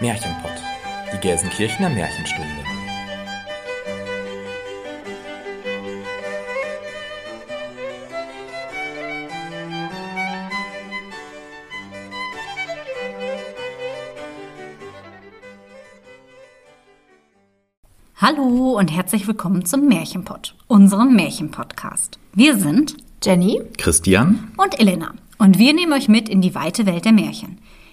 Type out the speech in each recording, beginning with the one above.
Märchenpott, die Gelsenkirchener Märchenstunde. Hallo und herzlich willkommen zum Märchenpott, unserem Märchenpodcast. Wir sind Jenny, Christian und Elena und wir nehmen euch mit in die weite Welt der Märchen.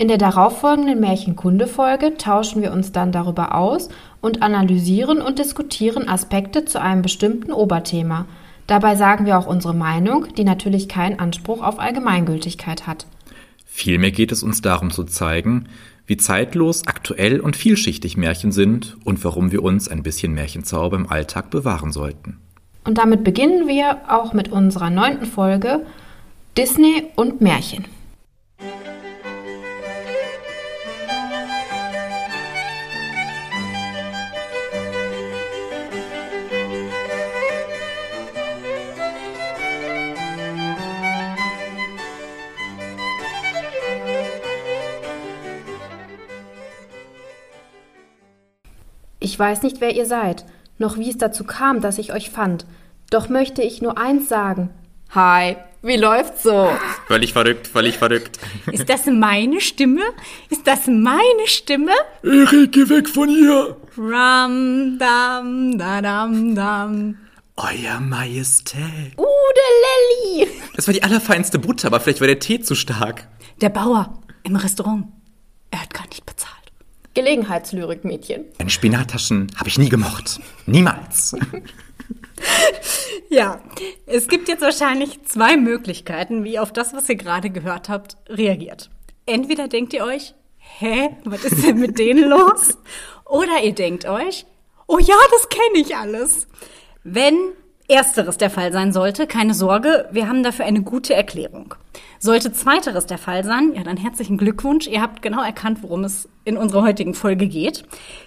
In der darauffolgenden Märchenkunde-Folge tauschen wir uns dann darüber aus und analysieren und diskutieren Aspekte zu einem bestimmten Oberthema. Dabei sagen wir auch unsere Meinung, die natürlich keinen Anspruch auf Allgemeingültigkeit hat. Vielmehr geht es uns darum zu zeigen, wie zeitlos, aktuell und vielschichtig Märchen sind und warum wir uns ein bisschen Märchenzauber im Alltag bewahren sollten. Und damit beginnen wir auch mit unserer neunten Folge Disney und Märchen. Ich weiß nicht, wer ihr seid, noch wie es dazu kam, dass ich euch fand. Doch möchte ich nur eins sagen. Hi, wie läuft's so? Völlig verrückt, völlig verrückt. Ist das meine Stimme? Ist das meine Stimme? Erik, geh weg von hier! Ram, dam, da, dam, dam. Euer Majestät. Ude Lelli! Das war die allerfeinste Butter, aber vielleicht war der Tee zu stark. Der Bauer im Restaurant. Er hat gar nicht bezahlt. Gelegenheitslyrik, Mädchen. Deine Spinattaschen habe ich nie gemocht. Niemals. Ja, es gibt jetzt wahrscheinlich zwei Möglichkeiten, wie ihr auf das, was ihr gerade gehört habt, reagiert. Entweder denkt ihr euch, hä, was ist denn mit denen los? Oder ihr denkt euch, oh ja, das kenne ich alles. Wenn ersteres der Fall sein sollte, keine Sorge, wir haben dafür eine gute Erklärung. Sollte zweiteres der Fall sein, ja, dann herzlichen Glückwunsch. Ihr habt genau erkannt, worum es in unserer heutigen Folge geht.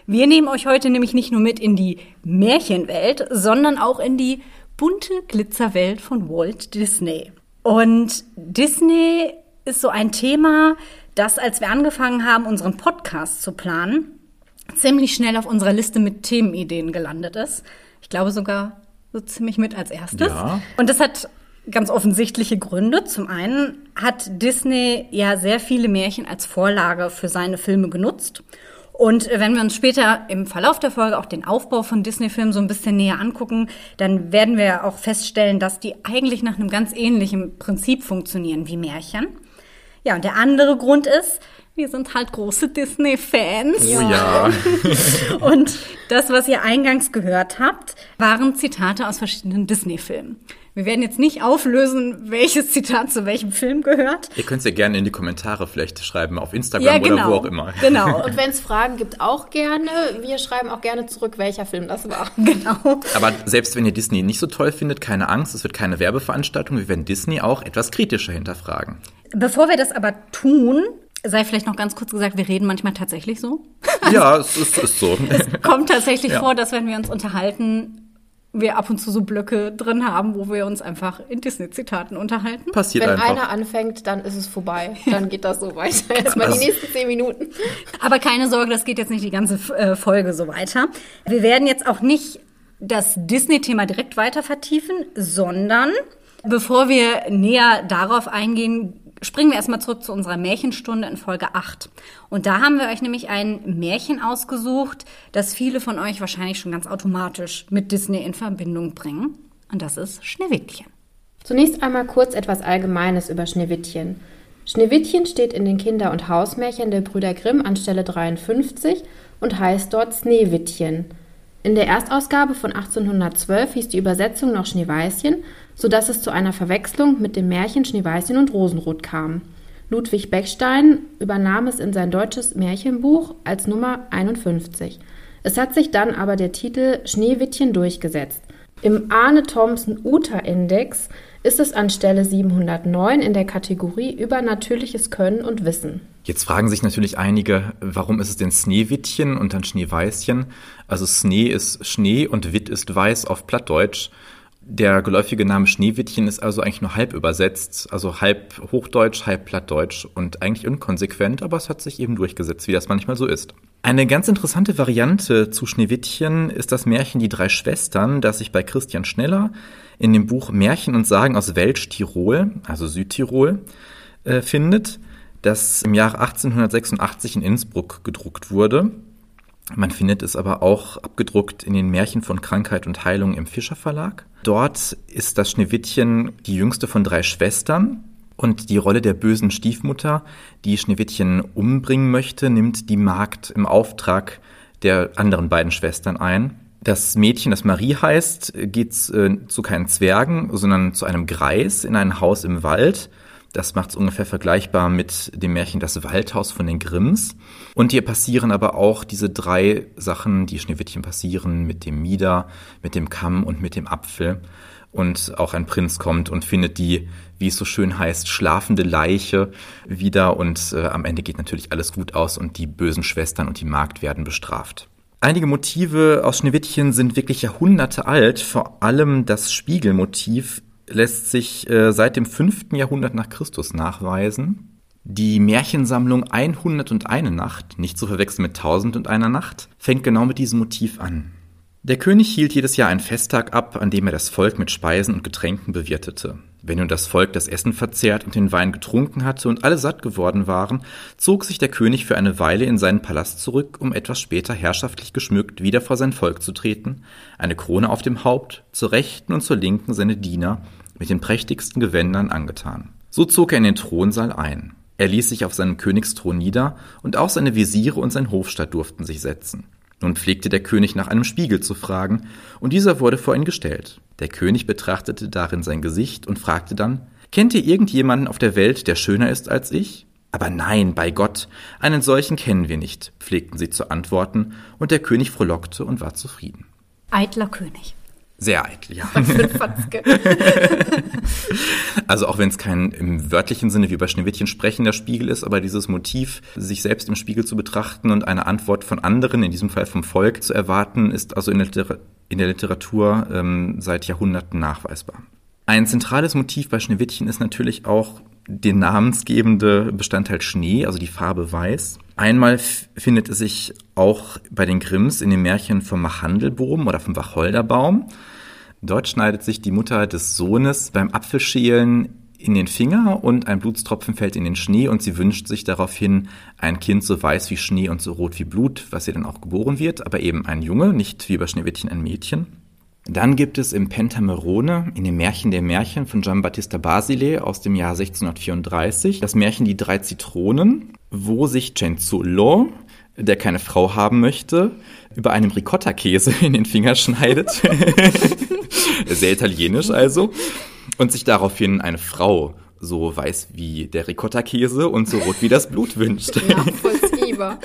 Wir nehmen euch heute nämlich nicht nur mit in die Märchenwelt, sondern auch in die bunte Glitzerwelt von Walt Disney. Und Disney ist so ein Thema, das, als wir angefangen haben, unseren Podcast zu planen, ziemlich schnell auf unserer Liste mit Themenideen gelandet ist. Ich glaube sogar so ziemlich mit als erstes. Ja. Und das hat ganz offensichtliche Gründe. Zum einen hat Disney ja sehr viele Märchen als Vorlage für seine Filme genutzt. Und wenn wir uns später im Verlauf der Folge auch den Aufbau von Disney-Filmen so ein bisschen näher angucken, dann werden wir auch feststellen, dass die eigentlich nach einem ganz ähnlichen Prinzip funktionieren wie Märchen. Ja, und der andere Grund ist, wir sind halt große Disney-Fans. Oh ja. Und das, was ihr eingangs gehört habt, waren Zitate aus verschiedenen Disney-Filmen. Wir werden jetzt nicht auflösen, welches Zitat zu welchem Film gehört. Ihr könnt es ja gerne in die Kommentare vielleicht schreiben, auf Instagram oder wo auch immer. Genau. Und wenn es Fragen gibt, auch gerne. Wir schreiben auch gerne zurück, welcher Film das war. Genau. Aber selbst wenn ihr Disney nicht so toll findet, keine Angst, es wird keine Werbeveranstaltung. Wir werden Disney auch etwas kritischer hinterfragen. Bevor wir das aber tun, sei vielleicht noch ganz kurz gesagt, wir reden manchmal tatsächlich so. Ja, es ist, ist so. Kommt tatsächlich Ja. vor, dass wenn wir uns unterhalten, wir ab und zu so Blöcke drin haben, wo wir uns einfach in Disney-Zitaten unterhalten. Passiert Wenn einfach. einer anfängt, dann ist es vorbei. Dann geht das so weiter. Erstmal die nächsten zehn Minuten. Aber keine Sorge, das geht jetzt nicht die ganze äh, Folge so weiter. Wir werden jetzt auch nicht das Disney-Thema direkt weiter vertiefen, sondern bevor wir näher darauf eingehen, springen wir erstmal zurück zu unserer Märchenstunde in Folge 8. Und da haben wir euch nämlich ein Märchen ausgesucht, das viele von euch wahrscheinlich schon ganz automatisch mit Disney in Verbindung bringen. Und das ist Schneewittchen. Zunächst einmal kurz etwas Allgemeines über Schneewittchen. Schneewittchen steht in den Kinder- und Hausmärchen der Brüder Grimm an Stelle 53 und heißt dort Sneewittchen. In der Erstausgabe von 1812 hieß die Übersetzung noch Schneeweißchen, sodass es zu einer Verwechslung mit dem Märchen Schneeweißchen und Rosenrot kam. Ludwig Beckstein übernahm es in sein deutsches Märchenbuch als Nummer 51. Es hat sich dann aber der Titel Schneewittchen durchgesetzt. Im Arne Thompson Uta Index ist es an Stelle 709 in der Kategorie Übernatürliches Können und Wissen. Jetzt fragen sich natürlich einige, warum ist es denn Schneewittchen und dann Schneeweißchen? Also Schnee ist Schnee und Witt ist Weiß auf Plattdeutsch. Der geläufige Name Schneewittchen ist also eigentlich nur halb übersetzt, also halb Hochdeutsch, halb Plattdeutsch und eigentlich inkonsequent, aber es hat sich eben durchgesetzt, wie das manchmal so ist. Eine ganz interessante Variante zu Schneewittchen ist das Märchen Die drei Schwestern, das sich bei Christian Schneller in dem Buch Märchen und Sagen aus Welsch-Tirol, also Südtirol, äh, findet, das im Jahr 1886 in Innsbruck gedruckt wurde. Man findet es aber auch abgedruckt in den Märchen von Krankheit und Heilung im Fischer Verlag. Dort ist das Schneewittchen die jüngste von drei Schwestern und die Rolle der bösen Stiefmutter, die Schneewittchen umbringen möchte, nimmt die Magd im Auftrag der anderen beiden Schwestern ein. Das Mädchen, das Marie heißt, geht äh, zu keinen Zwergen, sondern zu einem Greis in ein Haus im Wald. Das macht es ungefähr vergleichbar mit dem Märchen Das Waldhaus von den Grimms. Und hier passieren aber auch diese drei Sachen, die Schneewittchen passieren, mit dem Mieder, mit dem Kamm und mit dem Apfel. Und auch ein Prinz kommt und findet die, wie es so schön heißt, schlafende Leiche wieder. Und äh, am Ende geht natürlich alles gut aus und die bösen Schwestern und die Magd werden bestraft. Einige Motive aus Schneewittchen sind wirklich Jahrhunderte alt. Vor allem das Spiegelmotiv lässt sich äh, seit dem 5. Jahrhundert nach Christus nachweisen. Die Märchensammlung 101 Nacht, nicht zu verwechseln mit 1001 Nacht, fängt genau mit diesem Motiv an. Der König hielt jedes Jahr einen Festtag ab, an dem er das Volk mit Speisen und Getränken bewirtete. Wenn nun das Volk das Essen verzehrt und den Wein getrunken hatte und alle satt geworden waren, zog sich der König für eine Weile in seinen Palast zurück, um etwas später herrschaftlich geschmückt wieder vor sein Volk zu treten, eine Krone auf dem Haupt, zur rechten und zur linken seine Diener, mit den prächtigsten Gewändern angetan. So zog er in den Thronsaal ein. Er ließ sich auf seinem Königsthron nieder, und auch seine Visiere und sein Hofstaat durften sich setzen. Nun pflegte der König nach einem Spiegel zu fragen, und dieser wurde vor ihn gestellt. Der König betrachtete darin sein Gesicht und fragte dann, Kennt ihr irgendjemanden auf der Welt, der schöner ist als ich? Aber nein, bei Gott, einen solchen kennen wir nicht, pflegten sie zu antworten, und der König frohlockte und war zufrieden. Eitler König. Sehr eitel, ja. Also auch wenn es kein im wörtlichen Sinne wie bei Schneewittchen sprechender Spiegel ist, aber dieses Motiv, sich selbst im Spiegel zu betrachten und eine Antwort von anderen, in diesem Fall vom Volk, zu erwarten, ist also in der, Liter in der Literatur ähm, seit Jahrhunderten nachweisbar. Ein zentrales Motiv bei Schneewittchen ist natürlich auch der namensgebende Bestandteil Schnee, also die Farbe Weiß. Einmal findet es sich auch bei den Grimms in dem Märchen vom Machandelboom oder vom Wacholderbaum. Dort schneidet sich die Mutter des Sohnes beim Apfelschälen in den Finger und ein Blutstropfen fällt in den Schnee und sie wünscht sich daraufhin ein Kind so weiß wie Schnee und so rot wie Blut, was ihr dann auch geboren wird, aber eben ein Junge, nicht wie bei Schneewittchen ein Mädchen. Dann gibt es im Pentamerone, in dem Märchen der Märchen von Giambattista Basile aus dem Jahr 1634, das Märchen Die drei Zitronen, wo sich Cenzullo, der keine Frau haben möchte, über einem Ricotta-Käse in den Finger schneidet. Sehr italienisch also. Und sich daraufhin eine Frau so weiß wie der Ricotta-Käse und so rot wie das Blut wünscht. Nachvollziehbar.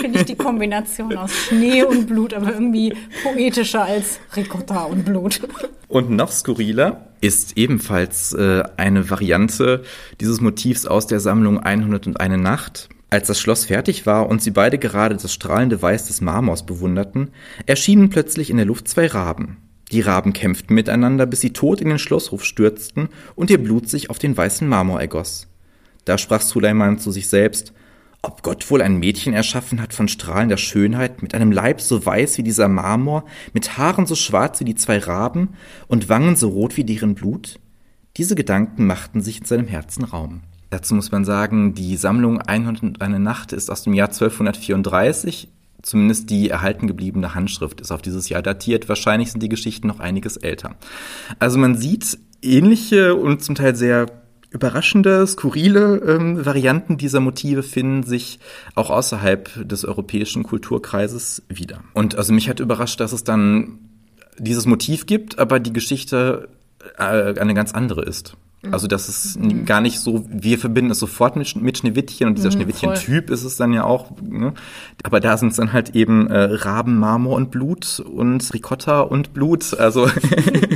Finde ich die Kombination aus Schnee und Blut aber irgendwie poetischer als Ricotta und Blut. Und noch skurriler ist ebenfalls äh, eine Variante dieses Motivs aus der Sammlung 101 Nacht. Als das Schloss fertig war und sie beide gerade das strahlende Weiß des Marmors bewunderten, erschienen plötzlich in der Luft zwei Raben. Die Raben kämpften miteinander, bis sie tot in den Schlosshof stürzten und ihr Blut sich auf den weißen Marmor ergoss. Da sprach Suleiman zu sich selbst, ob Gott wohl ein Mädchen erschaffen hat von strahlender Schönheit, mit einem Leib so weiß wie dieser Marmor, mit Haaren so schwarz wie die zwei Raben und Wangen so rot wie deren Blut? Diese Gedanken machten sich in seinem Herzen Raum. Dazu muss man sagen, die Sammlung 101 Nacht ist aus dem Jahr 1234 Zumindest die erhalten gebliebene Handschrift ist auf dieses Jahr datiert. Wahrscheinlich sind die Geschichten noch einiges älter. Also man sieht ähnliche und zum Teil sehr überraschende, skurrile ähm, Varianten dieser Motive finden sich auch außerhalb des europäischen Kulturkreises wieder. Und also mich hat überrascht, dass es dann dieses Motiv gibt, aber die Geschichte äh, eine ganz andere ist. Also das ist mhm. gar nicht so, wir verbinden es sofort mit, mit Schneewittchen und dieser mhm, Schneewittchen-Typ ist es dann ja auch. Ne? Aber da sind es dann halt eben äh, Raben, Marmor und Blut und Ricotta und Blut. Also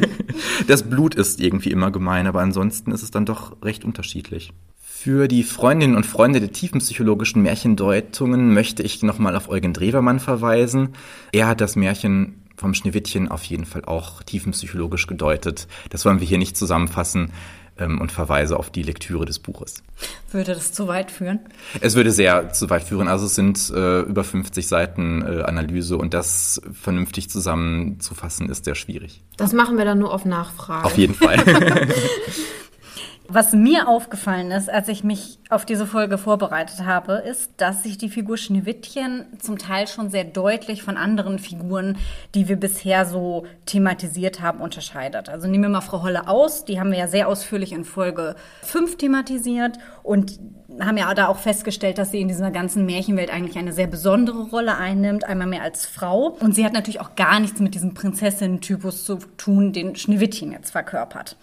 das Blut ist irgendwie immer gemein, aber ansonsten ist es dann doch recht unterschiedlich. Für die Freundinnen und Freunde der tiefenpsychologischen Märchendeutungen möchte ich nochmal auf Eugen Drewermann verweisen. Er hat das Märchen vom Schneewittchen auf jeden Fall auch tiefenpsychologisch gedeutet. Das wollen wir hier nicht zusammenfassen ähm, und verweise auf die Lektüre des Buches. Würde das zu weit führen? Es würde sehr zu weit führen. Also es sind äh, über 50 Seiten äh, Analyse und das vernünftig zusammenzufassen ist sehr schwierig. Das machen wir dann nur auf Nachfrage. Auf jeden Fall. Was mir aufgefallen ist, als ich mich auf diese Folge vorbereitet habe, ist, dass sich die Figur Schneewittchen zum Teil schon sehr deutlich von anderen Figuren, die wir bisher so thematisiert haben, unterscheidet. Also nehmen wir mal Frau Holle aus, die haben wir ja sehr ausführlich in Folge 5 thematisiert und haben ja da auch festgestellt, dass sie in dieser ganzen Märchenwelt eigentlich eine sehr besondere Rolle einnimmt, einmal mehr als Frau. Und sie hat natürlich auch gar nichts mit diesem Prinzessinnen-Typus zu tun, den Schneewittchen jetzt verkörpert.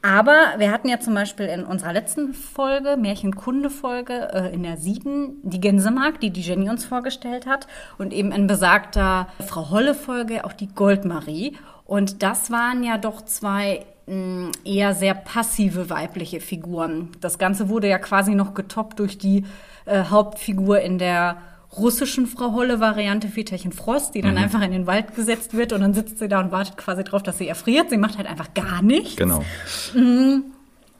Aber wir hatten ja zum Beispiel in unserer letzten Folge, Märchenkunde-Folge, äh, in der sieben, die Gänsemark, die die Jenny uns vorgestellt hat. Und eben in besagter Frau Holle-Folge auch die Goldmarie. Und das waren ja doch zwei mh, eher sehr passive weibliche Figuren. Das Ganze wurde ja quasi noch getoppt durch die äh, Hauptfigur in der russischen Frau Holle-Variante Väterchen Frost, die dann mhm. einfach in den Wald gesetzt wird und dann sitzt sie da und wartet quasi drauf, dass sie erfriert. Sie macht halt einfach gar nichts. Genau. Mhm.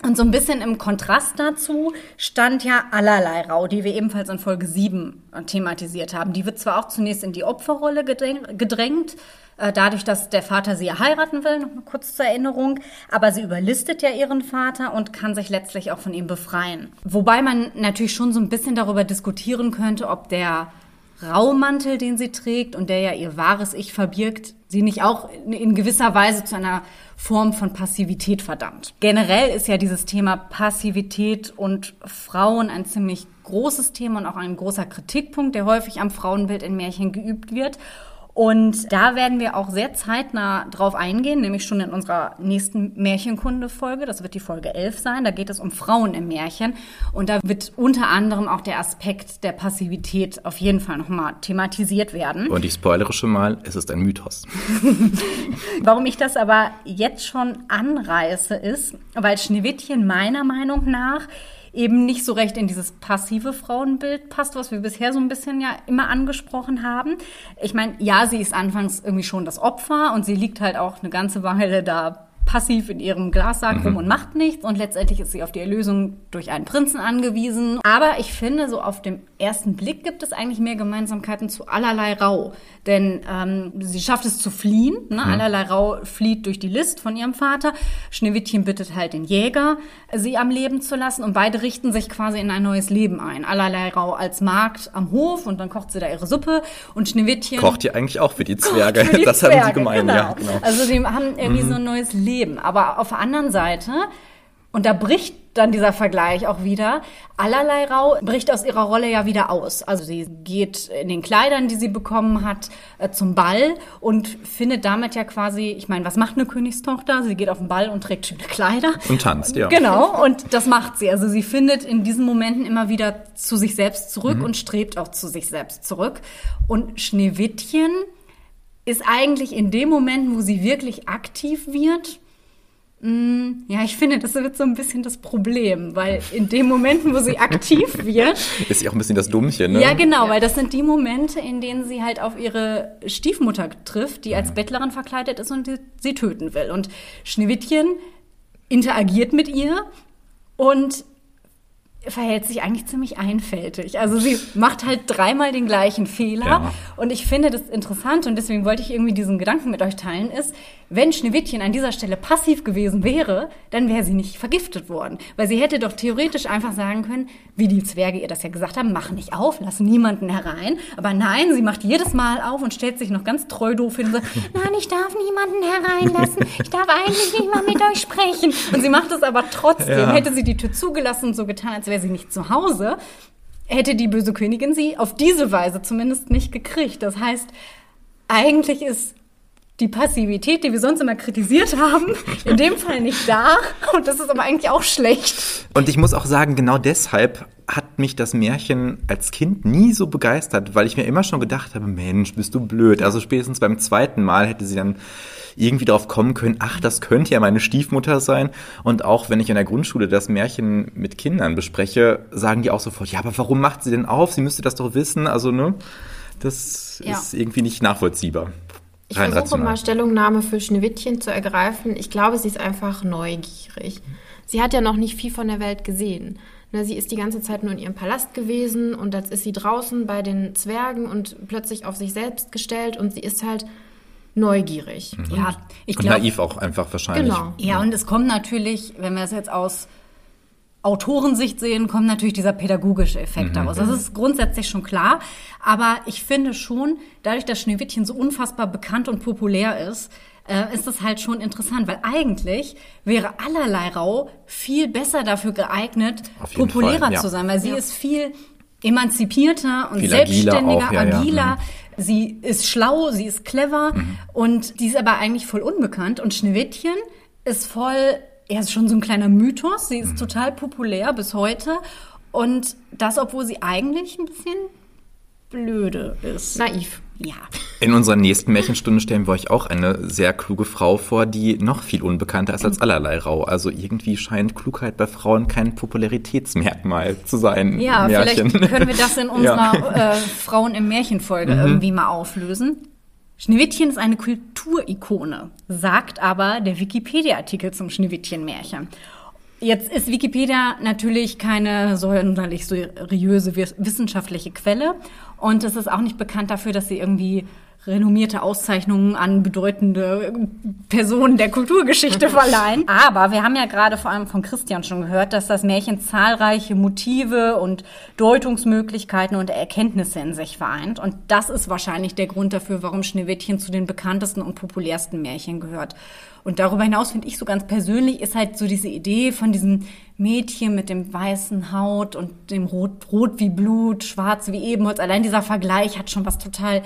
Und so ein bisschen im Kontrast dazu stand ja allerlei Rau, die wir ebenfalls in Folge 7 thematisiert haben. Die wird zwar auch zunächst in die Opferrolle gedrängt, dadurch, dass der Vater sie heiraten will, noch mal kurz zur Erinnerung, aber sie überlistet ja ihren Vater und kann sich letztlich auch von ihm befreien. Wobei man natürlich schon so ein bisschen darüber diskutieren könnte, ob der Raumantel, den sie trägt und der ja ihr wahres Ich verbirgt, sie nicht auch in gewisser Weise zu einer Form von Passivität verdammt. Generell ist ja dieses Thema Passivität und Frauen ein ziemlich großes Thema und auch ein großer Kritikpunkt, der häufig am Frauenbild in Märchen geübt wird. Und da werden wir auch sehr zeitnah drauf eingehen, nämlich schon in unserer nächsten Märchenkunde-Folge. Das wird die Folge 11 sein. Da geht es um Frauen im Märchen. Und da wird unter anderem auch der Aspekt der Passivität auf jeden Fall nochmal thematisiert werden. Und ich spoilere schon mal, es ist ein Mythos. Warum ich das aber jetzt schon anreiße, ist, weil Schneewittchen meiner Meinung nach eben nicht so recht in dieses passive Frauenbild passt, was wir bisher so ein bisschen ja immer angesprochen haben. Ich meine, ja, sie ist anfangs irgendwie schon das Opfer und sie liegt halt auch eine ganze Weile da passiv in ihrem Glassack rum mhm. und macht nichts und letztendlich ist sie auf die Erlösung durch einen Prinzen angewiesen. Aber ich finde, so auf dem ersten Blick gibt es eigentlich mehr Gemeinsamkeiten zu allerlei Rau. Denn ähm, sie schafft es zu fliehen. Ne? Mhm. Allerlei Rau flieht durch die List von ihrem Vater. Schneewittchen bittet halt den Jäger, sie am Leben zu lassen und beide richten sich quasi in ein neues Leben ein. Allerlei Rau als Magd am Hof und dann kocht sie da ihre Suppe und Schneewittchen... Kocht ihr eigentlich auch für die Zwerge. Für die das Zwerge, haben sie gemein, genau. ja. Genau. Also sie haben irgendwie mhm. so ein neues Leben Leben. Aber auf der anderen Seite, und da bricht dann dieser Vergleich auch wieder. Allerlei Rau bricht aus ihrer Rolle ja wieder aus. Also sie geht in den Kleidern, die sie bekommen hat, äh, zum Ball und findet damit ja quasi, ich meine, was macht eine Königstochter? Sie geht auf den Ball und trägt schöne Kleider. Und tanzt, ja. Genau, und das macht sie. Also sie findet in diesen Momenten immer wieder zu sich selbst zurück mhm. und strebt auch zu sich selbst zurück. Und Schneewittchen ist eigentlich in dem Moment, wo sie wirklich aktiv wird, ja, ich finde, das wird so ein bisschen das Problem, weil in den Momenten, wo sie aktiv wird. Ist sie auch ein bisschen das Dummchen, ne? Ja, genau, ja. weil das sind die Momente, in denen sie halt auf ihre Stiefmutter trifft, die als Bettlerin verkleidet ist und die, sie töten will. Und Schneewittchen interagiert mit ihr und verhält sich eigentlich ziemlich einfältig. Also sie macht halt dreimal den gleichen Fehler. Ja. Und ich finde das interessant und deswegen wollte ich irgendwie diesen Gedanken mit euch teilen, ist, wenn Schneewittchen an dieser Stelle passiv gewesen wäre, dann wäre sie nicht vergiftet worden. Weil sie hätte doch theoretisch einfach sagen können, wie die Zwerge ihr das ja gesagt haben, mach nicht auf, lass niemanden herein. Aber nein, sie macht jedes Mal auf und stellt sich noch ganz treu doof hin und sagt, nein, ich darf niemanden hereinlassen. Ich darf eigentlich nicht mal mit euch sprechen. Und sie macht es aber trotzdem. Ja. Hätte sie die Tür zugelassen und so getan, als wäre sie nicht zu Hause, hätte die böse Königin sie auf diese Weise zumindest nicht gekriegt. Das heißt, eigentlich ist die Passivität, die wir sonst immer kritisiert haben, in dem Fall nicht da. Und das ist aber eigentlich auch schlecht. Und ich muss auch sagen, genau deshalb hat mich das Märchen als Kind nie so begeistert, weil ich mir immer schon gedacht habe, Mensch, bist du blöd. Also spätestens beim zweiten Mal hätte sie dann irgendwie darauf kommen können, ach, das könnte ja meine Stiefmutter sein. Und auch wenn ich in der Grundschule das Märchen mit Kindern bespreche, sagen die auch sofort, ja, aber warum macht sie denn auf? Sie müsste das doch wissen. Also, ne, das Ja. ist irgendwie nicht nachvollziehbar. Ich Rein versuche rational. mal Stellungnahme für Schneewittchen zu ergreifen. Ich glaube, sie ist einfach neugierig. Sie hat ja noch nicht viel von der Welt gesehen. Ne, sie ist die ganze Zeit nur in ihrem Palast gewesen und jetzt ist sie draußen bei den Zwergen und plötzlich auf sich selbst gestellt und sie ist halt neugierig. Ja, ich Und glaube. naiv auch einfach wahrscheinlich. Genau. Ja, und es kommt natürlich, wenn wir es jetzt aus Autorensicht sehen, kommt natürlich dieser pädagogische Effekt daraus. Das ist grundsätzlich schon klar. Aber ich finde schon, dadurch, dass Schneewittchen so unfassbar bekannt und populär ist, äh, ist es halt schon interessant, weil eigentlich wäre allerlei Rau viel besser dafür geeignet, populärer Fall, ja. zu sein, weil sie ist viel emanzipierter und Viel agiler selbstständiger, auch, ja, ja. agiler. Mhm. Sie ist schlau, sie ist clever und die ist aber eigentlich voll unbekannt. Und Schneewittchen ist voll, er ist schon so ein kleiner Mythos. Sie ist total populär bis heute. Und das, obwohl sie eigentlich ein bisschen blöde ist. Naiv. Ja. In unserer nächsten Märchenstunde stellen wir euch auch eine sehr kluge Frau vor, die noch viel unbekannter ist als allerlei Rau. Also irgendwie scheint Klugheit bei Frauen kein Popularitätsmerkmal zu sein. Ja, Märchen. vielleicht können wir das in unserer Ja. äh, Frauen im Märchenfolge irgendwie mal auflösen. Schneewittchen ist eine Kulturikone, sagt aber der Wikipedia-Artikel zum Schneewittchen-Märchen. Jetzt ist Wikipedia natürlich keine sonderlich seriöse wis- wissenschaftliche Quelle und es ist auch nicht bekannt dafür, dass sie irgendwie renommierte Auszeichnungen an bedeutende Personen der Kulturgeschichte verleihen. Aber wir haben ja gerade vor allem von Christian schon gehört, dass das Märchen zahlreiche Motive und Deutungsmöglichkeiten und Erkenntnisse in sich vereint. Und das ist wahrscheinlich der Grund dafür, warum Schneewittchen zu den bekanntesten und populärsten Märchen gehört. Und darüber hinaus finde ich so ganz persönlich ist halt so diese Idee von diesem Mädchen mit dem weißen Haut und dem Rot, Rot wie Blut, Schwarz wie Ebenholz. Allein dieser Vergleich hat schon was total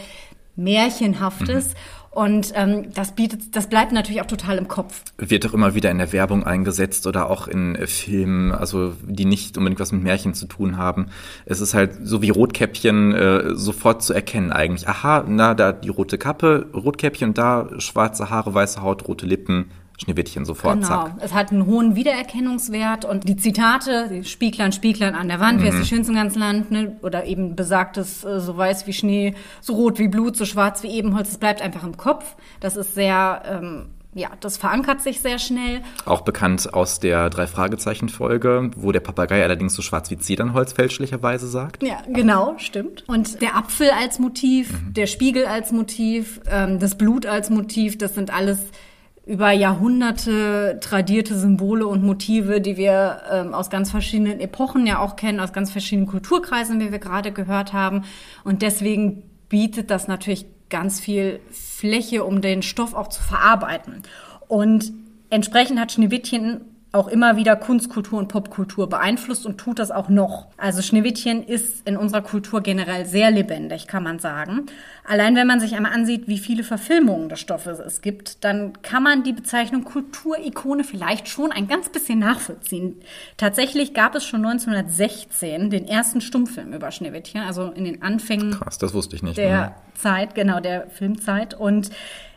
Märchenhaftes. Und ähm, das bietet, das bleibt natürlich auch total im Kopf. Wird auch immer wieder in der Werbung eingesetzt oder auch in äh, Filmen, also die nicht unbedingt was mit Märchen zu tun haben. Es ist halt so wie Rotkäppchen äh, sofort zu erkennen eigentlich. Aha, na, da die rote Kappe, Rotkäppchen da schwarze Haare, weiße Haut, rote Lippen, Schneewittchen sofort, Genau. zack. Es hat einen hohen Wiedererkennungswert und die Zitate, die Spieglein, Spieglein an der Wand, wer ist die schönste im ganzen Land, ne? oder eben besagtes, äh, so weiß wie Schnee, so rot wie Blut, so schwarz wie Ebenholz, das bleibt einfach im Kopf. Das ist sehr, ähm, ja, das verankert sich sehr schnell. Auch bekannt aus der Drei-Fragezeichen-Folge, wo der Papagei allerdings so schwarz wie Zedernholz fälschlicherweise sagt. Ja, genau, stimmt. Und der Apfel als Motiv, der Spiegel als Motiv, ähm, das Blut als Motiv, das sind alles über Jahrhunderte tradierte Symbole und Motive, die wir ähm, aus ganz verschiedenen Epochen ja auch kennen, aus ganz verschiedenen Kulturkreisen, wie wir gerade gehört haben. Und deswegen bietet das natürlich ganz viel Fläche, um den Stoff auch zu verarbeiten. Und entsprechend hat Schneewittchen auch immer wieder Kunstkultur und Popkultur beeinflusst und tut das auch noch. Also Schneewittchen ist in unserer Kultur generell sehr lebendig, kann man sagen. Allein wenn man sich einmal ansieht, wie viele Verfilmungen des Stoffes es gibt, dann kann man die Bezeichnung Kulturikone vielleicht schon ein ganz bisschen nachvollziehen. Tatsächlich gab es schon 1916 den ersten Stummfilm über Schneewittchen, also in den Anfängen Krass, das wusste ich nicht. der Mhm. Zeit, genau, der Filmzeit. Und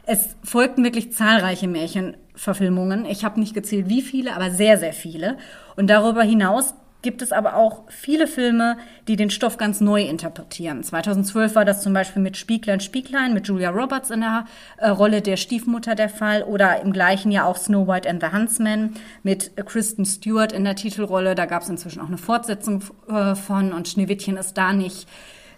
es folgten wirklich zahlreiche Märchenverfilmungen. Ich habe nicht gezählt, wie viele, aber sehr, sehr viele. Und darüber hinaus gibt es aber auch viele Filme, die den Stoff ganz neu interpretieren. 2012 war das zum Beispiel mit Spieglein, Spieglein, mit Julia Roberts in der äh, Rolle der Stiefmutter der Fall oder im gleichen Jahr auch Snow White and the Huntsman mit Kristen Stewart in der Titelrolle. Da gab es inzwischen auch eine Fortsetzung äh, von und Schneewittchen ist da nicht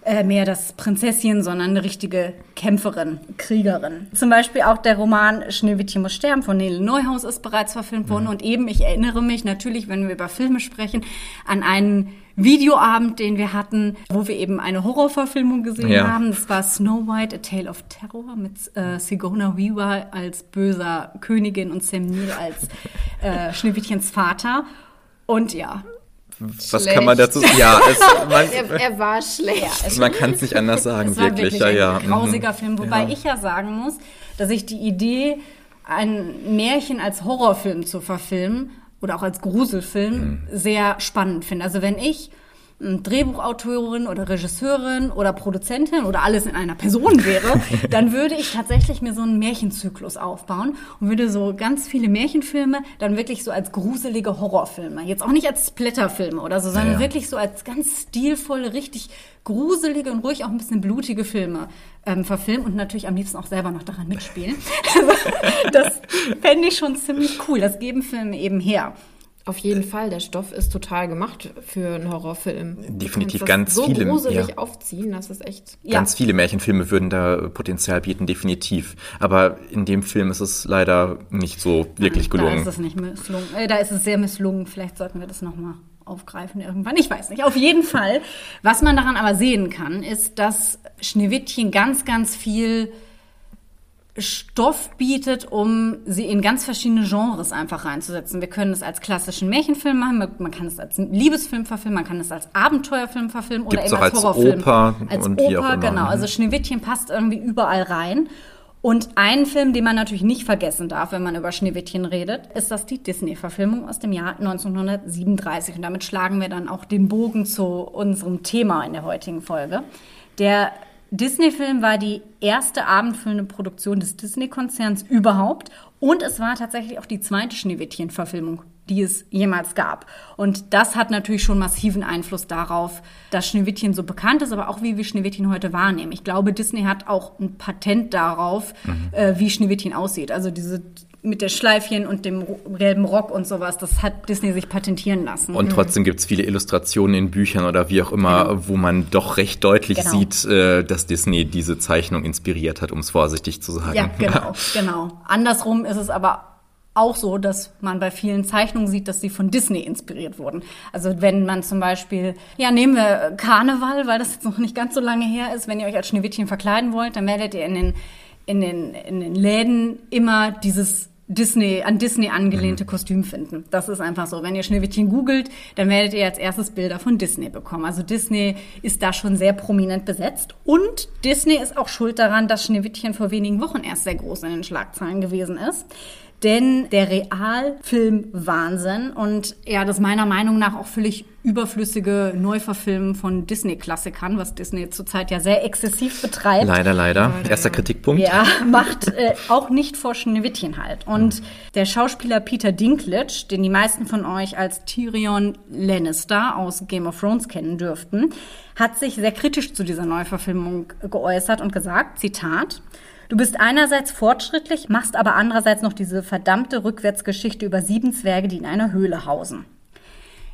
äh, mehr das Prinzesschen, sondern eine richtige Kämpferin, Kriegerin. Zum Beispiel auch der Roman Schneewittchen muss sterben von Nele Neuhaus ist bereits verfilmt worden. Und eben, ich erinnere mich natürlich, wenn wir über Filme sprechen, an einen Videoabend, den wir hatten, wo wir eben eine Horrorverfilmung gesehen Ja. haben. Das war Snow White, A Tale of Terror mit äh, Sigourney Weaver als böser Königin und Sam Neill als äh, Schneewittchens Vater. Und ja, was kann man dazu sagen? Ja, es, man, er, er war schlecht. man kann es nicht anders sagen, Es war wirklich. wirklich Ja, ein ja. grausiger mhm. Film, wobei Ja. ich ja sagen muss, dass ich die Idee, ein Märchen als Horrorfilm zu verfilmen oder auch als Gruselfilm Mhm. sehr spannend finde. Also wenn ich Drehbuchautorin oder Regisseurin oder Produzentin oder alles in einer Person wäre, dann würde ich tatsächlich mir so einen Märchenzyklus aufbauen und würde so ganz viele Märchenfilme dann wirklich so als gruselige Horrorfilme, jetzt auch nicht als Splatterfilme oder so, sondern Ja. wirklich so als ganz stilvolle, richtig gruselige und ruhig auch ein bisschen blutige Filme ähm, verfilmen und natürlich am liebsten auch selber noch daran mitspielen. das fände ich schon ziemlich cool. Das geben Filme eben her. Auf jeden Fall, der Stoff ist total gemacht für einen Horrorfilm. Definitiv ganz so viele, gruselig ja. aufziehen, das ist echt. Ja. Ganz viele Märchenfilme würden da Potenzial bieten, definitiv. Aber in dem Film ist es leider nicht so wirklich Da gelungen. ist es nicht misslungen. Äh, da ist es sehr misslungen. Vielleicht sollten wir das nochmal aufgreifen irgendwann. Ich weiß nicht. Auf jeden Fall. Was man daran aber sehen kann, ist, dass Schneewittchen ganz, ganz viel Stoff bietet, um sie in ganz verschiedene Genres einfach reinzusetzen. Wir können es als klassischen Märchenfilm machen, man kann es als Liebesfilm verfilmen, man kann es als Abenteuerfilm verfilmen oder Gibt's eben auch als als Horrorfilm. Oper als und Oper, wie auch immer. genau. Mhm. Also Schneewittchen passt irgendwie überall rein. Und ein Film, den man natürlich nicht vergessen darf, wenn man über Schneewittchen redet, ist das die Disney-Verfilmung aus dem Jahr 1937. Und damit schlagen wir dann auch den Bogen zu unserem Thema in der heutigen Folge. Der Disney-Film war die erste abendfüllende Produktion des Disney-Konzerns überhaupt. Und es war tatsächlich auch die zweite Schneewittchen-Verfilmung, die es jemals gab. Und das hat natürlich schon massiven Einfluss darauf, dass Schneewittchen so bekannt ist, aber auch wie wir Schneewittchen heute wahrnehmen. Ich glaube, Disney hat auch ein Patent darauf, äh, wie Schneewittchen aussieht. Also diese mit der Schleifchen und dem gelben Rock und sowas, das hat Disney sich patentieren lassen. Und trotzdem gibt es viele Illustrationen in Büchern oder wie auch immer, wo man doch recht deutlich Genau. sieht, äh, dass Disney diese Zeichnung inspiriert hat, um es vorsichtig zu sagen. Ja, genau, genau. Andersrum ist es aber auch so, dass man bei vielen Zeichnungen sieht, dass sie von Disney inspiriert wurden. Also wenn man zum Beispiel, ja, nehmen wir Karneval, weil das jetzt noch nicht ganz so lange her ist, wenn ihr euch als Schneewittchen verkleiden wollt, dann werdet ihr in den, in den, in den Läden immer dieses Disney, an Disney angelehnte Kostüm finden. Das ist einfach so. Wenn ihr Schneewittchen googelt, dann werdet ihr als erstes Bilder von Disney bekommen. Also Disney ist da schon sehr prominent besetzt. Und Disney ist auch schuld daran, dass Schneewittchen vor wenigen Wochen erst sehr groß in den Schlagzeilen gewesen ist. Denn der Realfilm Wahnsinn und ja, das meiner Meinung nach auch völlig überflüssige Neuverfilmen von Disney-Klassikern, was Disney zurzeit ja sehr exzessiv betreibt. Leider, leider. Erster Kritikpunkt. Ja, macht äh, auch nicht vor Schneewittchen halt. Und der Schauspieler Peter Dinklage, den die meisten von euch als Tyrion Lannister aus Game of Thrones kennen dürften, hat sich sehr kritisch zu dieser Neuverfilmung geäußert und gesagt, Zitat, Du bist einerseits fortschrittlich, machst aber andererseits noch diese verdammte Rückwärtsgeschichte über sieben Zwerge, die in einer Höhle hausen.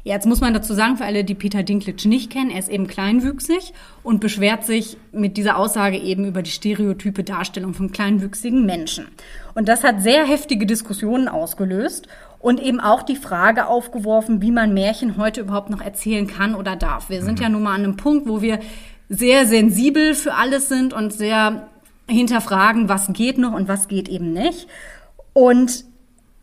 Ja, jetzt muss man dazu sagen, für alle, die Peter Dinklage nicht kennen, er ist eben kleinwüchsig und beschwert sich mit dieser Aussage eben über die stereotype Darstellung von kleinwüchsigen Menschen. Und das hat sehr heftige Diskussionen ausgelöst und eben auch die Frage aufgeworfen, wie man Märchen heute überhaupt noch erzählen kann oder darf. Wir sind ja nun mal an einem Punkt, wo wir sehr sensibel für alles sind und sehr hinterfragen, was geht noch und was geht eben nicht. Und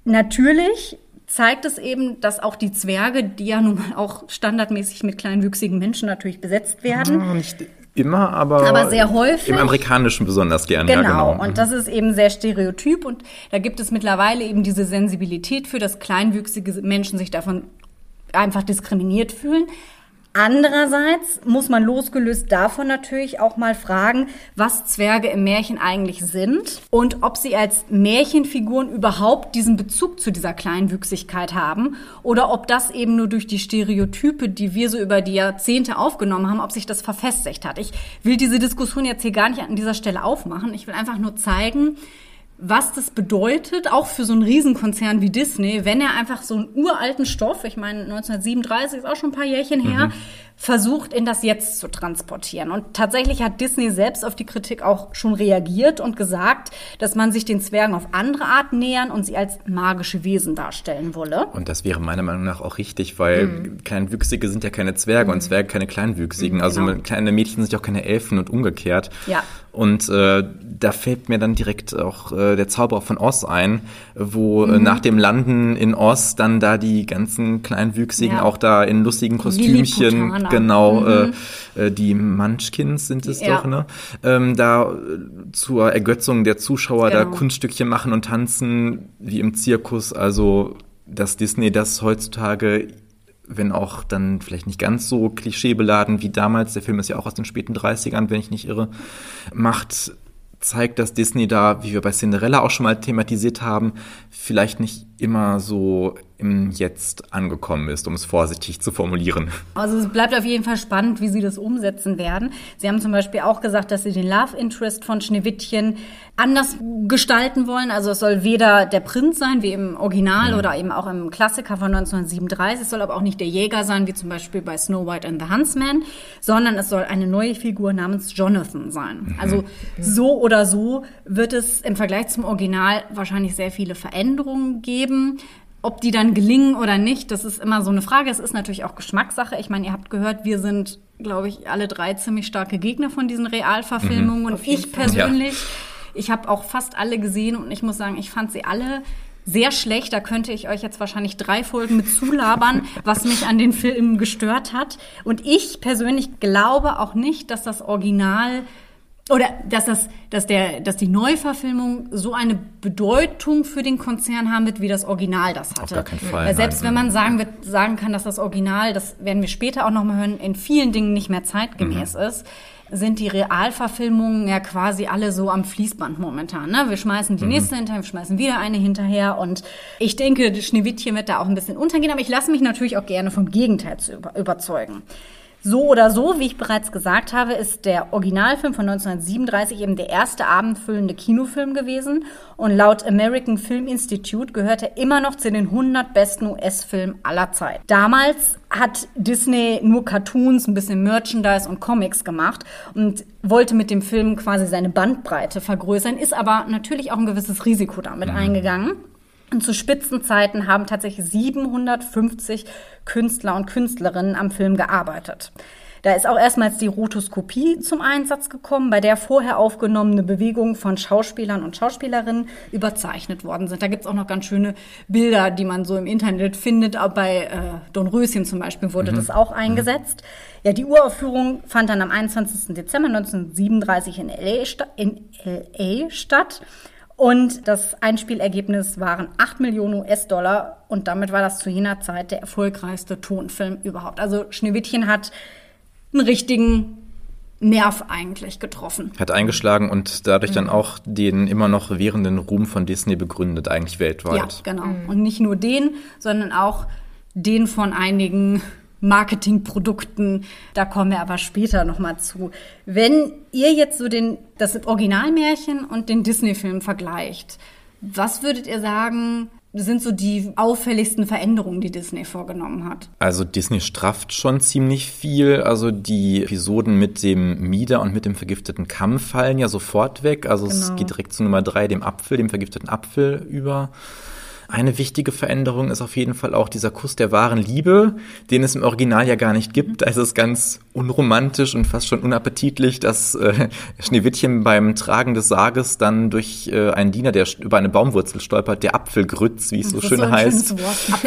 natürlich zeigt es eben, dass auch die Zwerge, die ja nun mal auch standardmäßig mit kleinwüchsigen Menschen natürlich besetzt werden, Ja, Nicht immer, aber, Aber sehr häufig. Im Amerikanischen besonders gern. Genau, Ja, genau. und das ist eben sehr stereotyp und da gibt es mittlerweile eben diese Sensibilität für, dass kleinwüchsige Menschen sich davon einfach diskriminiert fühlen. Andererseits muss man losgelöst davon natürlich auch mal fragen, was Zwerge im Märchen eigentlich sind und ob sie als Märchenfiguren überhaupt diesen Bezug zu dieser Kleinwüchsigkeit haben oder ob das eben nur durch die Stereotype, die wir so über die Jahrzehnte aufgenommen haben, ob sich das verfestigt hat. Ich will diese Diskussion jetzt hier gar nicht an dieser Stelle aufmachen. Ich will einfach nur zeigen, was das bedeutet, auch für so einen Riesenkonzern wie Disney, wenn er einfach so einen uralten Stoff, ich meine 1937 ist auch schon ein paar Jährchen her, versucht, in das Jetzt zu transportieren. Und tatsächlich hat Disney selbst auf die Kritik auch schon reagiert und gesagt, dass man sich den Zwergen auf andere Art nähern und sie als magische Wesen darstellen wolle. Und das wäre meiner Meinung nach auch richtig, weil mhm. Kleinwüchsige sind ja keine Zwerge mhm. und Zwerge keine Kleinwüchsigen. Mhm, also genau. kleine Mädchen sind ja auch keine Elfen und umgekehrt. Ja. Und äh, da fällt mir dann direkt auch äh, der Zauberer von Oz ein, wo äh, mhm. nach dem Landen in Oz dann da die ganzen Kleinwüchsigen ja. auch da in lustigen Kostümchen, genau, mhm. äh, äh, die Munchkins sind es ja. doch, ne? Ähm, da äh, zur Ergötzung der Zuschauer genau. da Kunststückchen machen und tanzen, wie im Zirkus. Also, dass Disney das heutzutage wenn auch dann vielleicht nicht ganz so klischeebeladen wie damals, der Film ist ja auch aus den späten 30ern, wenn ich nicht irre, macht, zeigt, dass Disney da, wie wir bei Cinderella auch schon mal thematisiert haben, vielleicht nicht immer so im Jetzt angekommen ist, um es vorsichtig zu formulieren. Also es bleibt auf jeden Fall spannend, wie sie das umsetzen werden. Sie haben zum Beispiel auch gesagt, dass sie den Love Interest von Schneewittchen anders gestalten wollen. Also es soll weder der Prinz sein, wie im Original mhm. oder eben auch im Klassiker von 1937. Es soll aber auch nicht der Jäger sein, wie zum Beispiel bei Snow White and the Huntsman, sondern es soll eine neue Figur namens Jonathan sein. Mhm. Also so oder so wird es im Vergleich zum Original wahrscheinlich sehr viele Veränderungen geben. Ob die dann gelingen oder nicht, das ist immer so eine Frage. Es ist natürlich auch Geschmackssache. Ich meine, ihr habt gehört, wir sind, glaube ich, alle drei ziemlich starke Gegner von diesen Realverfilmungen. Mhm, und ich persönlich, ja. ich habe auch fast alle gesehen und ich muss sagen, ich fand sie alle sehr schlecht. Da könnte ich euch jetzt wahrscheinlich drei Folgen mit zulabern, was mich an den Filmen gestört hat. Und ich persönlich glaube auch nicht, dass das Original oder dass das, dass der, dass die Neuverfilmung so eine Bedeutung für den Konzern haben wird, wie das Original das hatte. Auf gar keinen Fall. Weil selbst wenn man sagen wird, sagen kann, dass das Original, das werden wir später auch nochmal hören, in vielen Dingen nicht mehr zeitgemäß mhm. ist, sind die Realverfilmungen ja quasi alle so am Fließband momentan. Ne? Wir schmeißen die mhm. nächste hinterher, wir schmeißen wieder eine hinterher und ich denke, Schneewittchen wird da auch ein bisschen untergehen, aber ich lasse mich natürlich auch gerne vom Gegenteil zu über überzeugen. So oder so, wie ich bereits gesagt habe, ist der Originalfilm von 1937 eben der erste abendfüllende Kinofilm gewesen und laut American Film Institute gehört er immer noch zu den 100 besten US-Filmen aller Zeit. Damals hat Disney nur Cartoons, ein bisschen Merchandise und Comics gemacht und wollte mit dem Film quasi seine Bandbreite vergrößern, ist aber natürlich auch ein gewisses Risiko damit mhm. eingegangen. Und zu Spitzenzeiten haben tatsächlich 750 Künstler und Künstlerinnen am Film gearbeitet. Da ist auch erstmals die Rotoskopie zum Einsatz gekommen, bei der vorher aufgenommene Bewegungen von Schauspielern und Schauspielerinnen überzeichnet worden sind. Da gibt's auch noch ganz schöne Bilder, die man so im Internet findet. Auch bei äh, Don Röschen zum Beispiel wurde mhm. das auch eingesetzt. Mhm. Ja, die Uraufführung fand dann am 21. Dezember 1937 in LA, in LA statt. Und das Einspielergebnis waren 8 Millionen US-Dollar und damit war das zu jener Zeit der erfolgreichste Tonfilm überhaupt. Also Schneewittchen hat einen richtigen Nerv eigentlich getroffen. Hat eingeschlagen und dadurch mhm. dann auch den immer noch währenden Ruhm von Disney begründet, eigentlich weltweit. Ja, genau. Mhm. Und nicht nur den, sondern auch den von einigen Marketingprodukten. Da kommen wir aber später nochmal zu. Wenn ihr jetzt so den, das Originalmärchen und den Disney-Film vergleicht, was würdet ihr sagen, sind so die auffälligsten Veränderungen, die Disney vorgenommen hat? Also Disney strafft schon ziemlich viel. Also die Episoden mit dem Mieder und mit dem vergifteten Kamm fallen ja sofort weg. Also genau. es geht direkt zu Nummer drei, dem Apfel, dem vergifteten Apfel über. Eine wichtige Veränderung ist auf jeden Fall auch dieser Kuss der wahren Liebe, den es im Original ja gar nicht gibt. Es ist ganz unromantisch und fast schon unappetitlich, dass äh, Schneewittchen beim Tragen des Sarges dann durch äh, einen Diener, der über eine Baumwurzel stolpert, der Apfelgrütz, wie es so schön so heißt,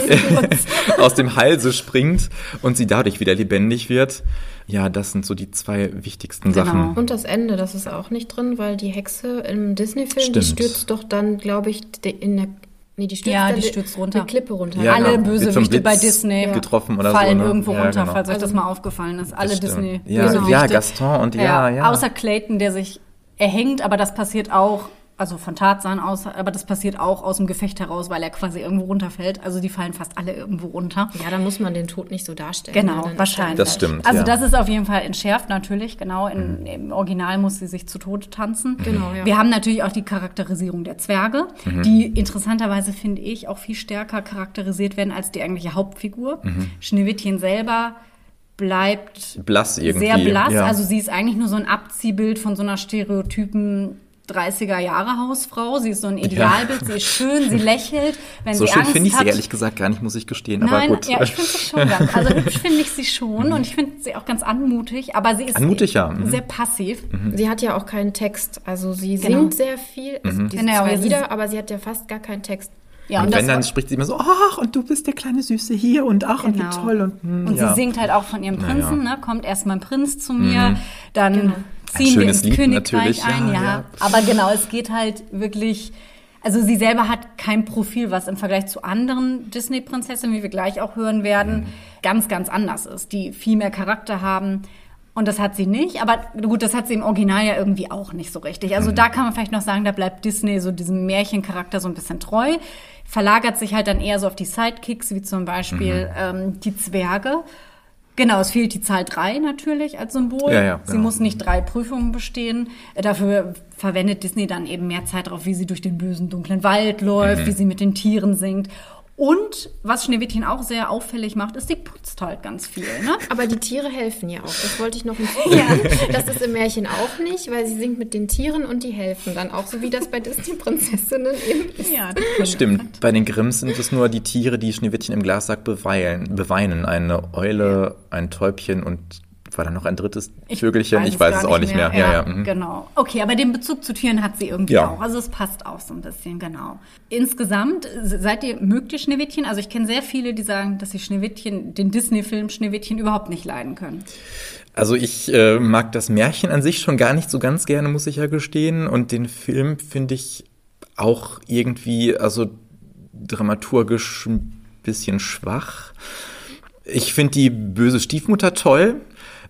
aus dem Halse springt und sie dadurch wieder lebendig wird. Ja, das sind so die zwei wichtigsten genau. Sachen. Und das Ende, das ist auch nicht drin, weil die Hexe im Disney-Film, die stürzt doch dann, glaube ich, in der Nee, die stürzt, ja, die stürzt runter. Eine Klippe runter. Ja, Alle genau. Bösewichte bei Disney getroffen oder fallen so, ne? irgendwo runter, genau. falls euch das mal aufgefallen ist. Alle Disney ja, Bösewichte. Ja, Gaston und ja, ja. Außer Clayton, der sich erhängt, aber das passiert auch also von Tarzan aus, aber das passiert auch aus dem Gefecht heraus, weil er quasi irgendwo runterfällt. Also die fallen fast alle irgendwo runter. Ja, da muss man den Tod nicht so darstellen. Genau, ne? wahrscheinlich. Das stimmt. Also ja. das ist auf jeden Fall entschärft natürlich, genau. In, mhm. Im Original muss sie sich zu Tode tanzen. Mhm. Genau, ja. Wir haben natürlich auch die Charakterisierung der Zwerge, mhm. die interessanterweise, finde ich, auch viel stärker charakterisiert werden als die eigentliche Hauptfigur. Mhm. Schneewittchen selber bleibt Blass irgendwie. sehr blass. Ja. Also sie ist eigentlich nur so ein Abziehbild von so einer stereotypen 30er Jahre Hausfrau. Sie ist so ein Idealbild, sie ist schön, sie lächelt. Wenn so sie schön finde ich hat, sie ehrlich gesagt gar nicht, muss ich gestehen. Nein, aber gut. ja, ich finde sie schon ganz. Also hübsch finde ich sie schon und ich finde sie auch ganz anmutig, aber sie ist Anmutig, ja. Mhm. sehr passiv. Sie hat ja auch keinen Text. Also sie Genau. singt sehr viel. Es gibt diese Genau, zwei Lieder, aber sie hat ja fast gar keinen Text. Ja, und, und, wenn, dann spricht sie immer so, ach, und du bist der kleine Süße hier und ach, und Genau. wie toll. Und, hm, Und ja. sie singt halt auch von ihrem. Prinzen, ne? kommt erst mein Prinz zu mir, dann Genau. Ziehen wir schönes ins Lied Königreich ein, ja, ja, ja. Aber genau, es geht halt wirklich, also sie selber hat kein Profil, was im Vergleich zu anderen Disney-Prinzessinnen, wie wir gleich auch hören werden, Mhm. ganz, ganz anders ist, die viel mehr Charakter haben. Und das hat sie nicht, aber gut, das hat sie im Original ja irgendwie auch nicht so richtig. Also Mhm. da kann man vielleicht noch sagen, da bleibt Disney so diesem Märchencharakter so ein bisschen treu, verlagert sich halt dann eher so auf die Sidekicks, wie zum Beispiel Mhm. ähm, die Zwerge. Genau, es fehlt die Zahl drei natürlich als Symbol. Ja, ja, Sie genau. muss nicht drei Prüfungen bestehen. Äh, Dafür verwendet Disney dann eben mehr Zeit darauf, wie sie durch den bösen, dunklen Wald läuft, Mhm. wie sie mit den Tieren singt. Und was Schneewittchen auch sehr auffällig macht, ist, sie putzt halt ganz viel. Ne? Aber die Tiere helfen ja auch. Das wollte ich noch hinzufügen. Das ist im Märchen auch nicht, weil sie singt mit den Tieren und die helfen dann auch, so wie das bei Disney-Prinzessinnen eben ist. Ja, Stimmt, bei den Grimms sind es nur die Tiere, die Schneewittchen im Glassack beweilen, beweinen. Eine Eule, ein Täubchen und war da noch ein drittes Vögelchen? Ich weiß, es auch nicht mehr. Ja, ja. mhm. Genau. Okay, aber den Bezug zu Tieren hat sie irgendwie Ja. auch. Also es passt auch so ein bisschen, genau. Insgesamt, seid ihr, mögt ihr Schneewittchen? Also ich kenne sehr viele, die sagen, dass sie Schneewittchen, den Disney-Film Schneewittchen überhaupt nicht leiden können. Also ich äh, mag das Märchen an sich schon gar nicht so ganz gerne, muss ich ja gestehen. Und den Film finde ich auch irgendwie, also dramaturgisch ein bisschen schwach. Ich finde die böse Stiefmutter toll.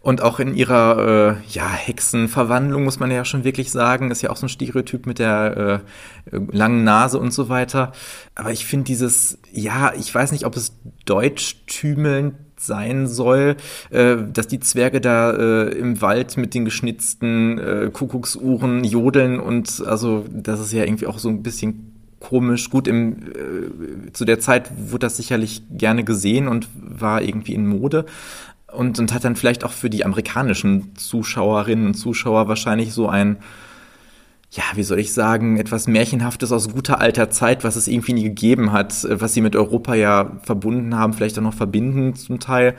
Und auch in ihrer äh, ja, Hexenverwandlung, muss man ja schon wirklich sagen, ist ja auch so ein Stereotyp mit der äh, langen Nase und so weiter. Aber ich finde dieses, ja, ich weiß nicht, ob es deutschtümelnd sein soll, äh, dass die Zwerge da äh, im Wald mit den geschnitzten äh, Kuckucksuhren jodeln und also das ist ja irgendwie auch so ein bisschen komisch. Gut, im, äh, zu der Zeit wurde das sicherlich gerne gesehen und war irgendwie in Mode. Und, und hat dann vielleicht auch für die amerikanischen Zuschauerinnen und Zuschauer wahrscheinlich so ein, ja, wie soll ich sagen, etwas Märchenhaftes aus guter alter Zeit, was es irgendwie nie gegeben hat, was sie mit Europa ja verbunden haben, vielleicht auch noch verbinden zum Teil.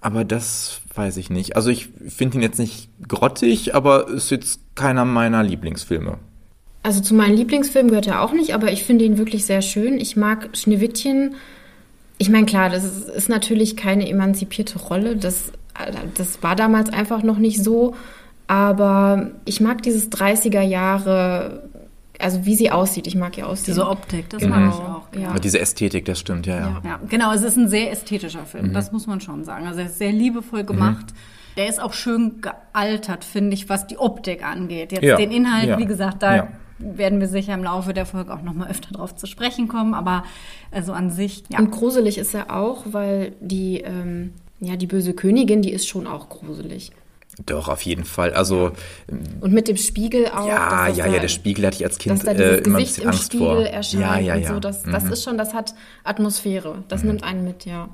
Aber das weiß ich nicht. Also ich finde ihn jetzt nicht grottig, aber ist jetzt keiner meiner Lieblingsfilme. Also zu meinen Lieblingsfilmen gehört er auch nicht, aber ich finde ihn wirklich sehr schön. Ich mag Schneewittchen. Ich meine, klar, das ist, ist natürlich keine emanzipierte Rolle. Das, das war damals einfach noch nicht so. Aber ich mag dieses 30er Jahre, also wie sie aussieht. Ich mag ihr Aussehen. Diese Optik, das Genau. mag ich auch. Ja. Aber diese Ästhetik, das stimmt, ja, ja. Ja, genau. Es ist ein sehr ästhetischer Film. Das muss man schon sagen. Also er ist sehr liebevoll gemacht. Der ist auch schön gealtert, finde ich, was die Optik angeht. Jetzt Ja, den Inhalt, ja, wie gesagt, da ja. Werden wir sicher im Laufe der Folge auch noch mal öfter drauf zu sprechen kommen. Aber also an sich, ja. Und gruselig ist er auch, weil die, ähm, ja, die böse Königin, die ist schon auch gruselig. Doch, auf jeden Fall. Also, Und mit dem Spiegel auch. ja, das ja, da- ja, der Spiegel hatte ich als Kind dass da äh, dieses immer ein Gesicht bisschen im Angst Spiegel vor. erscheint ja, ja, und ja. so. Das, das Mhm. ist schon, das hat Atmosphäre. Das nimmt einen mit, ja.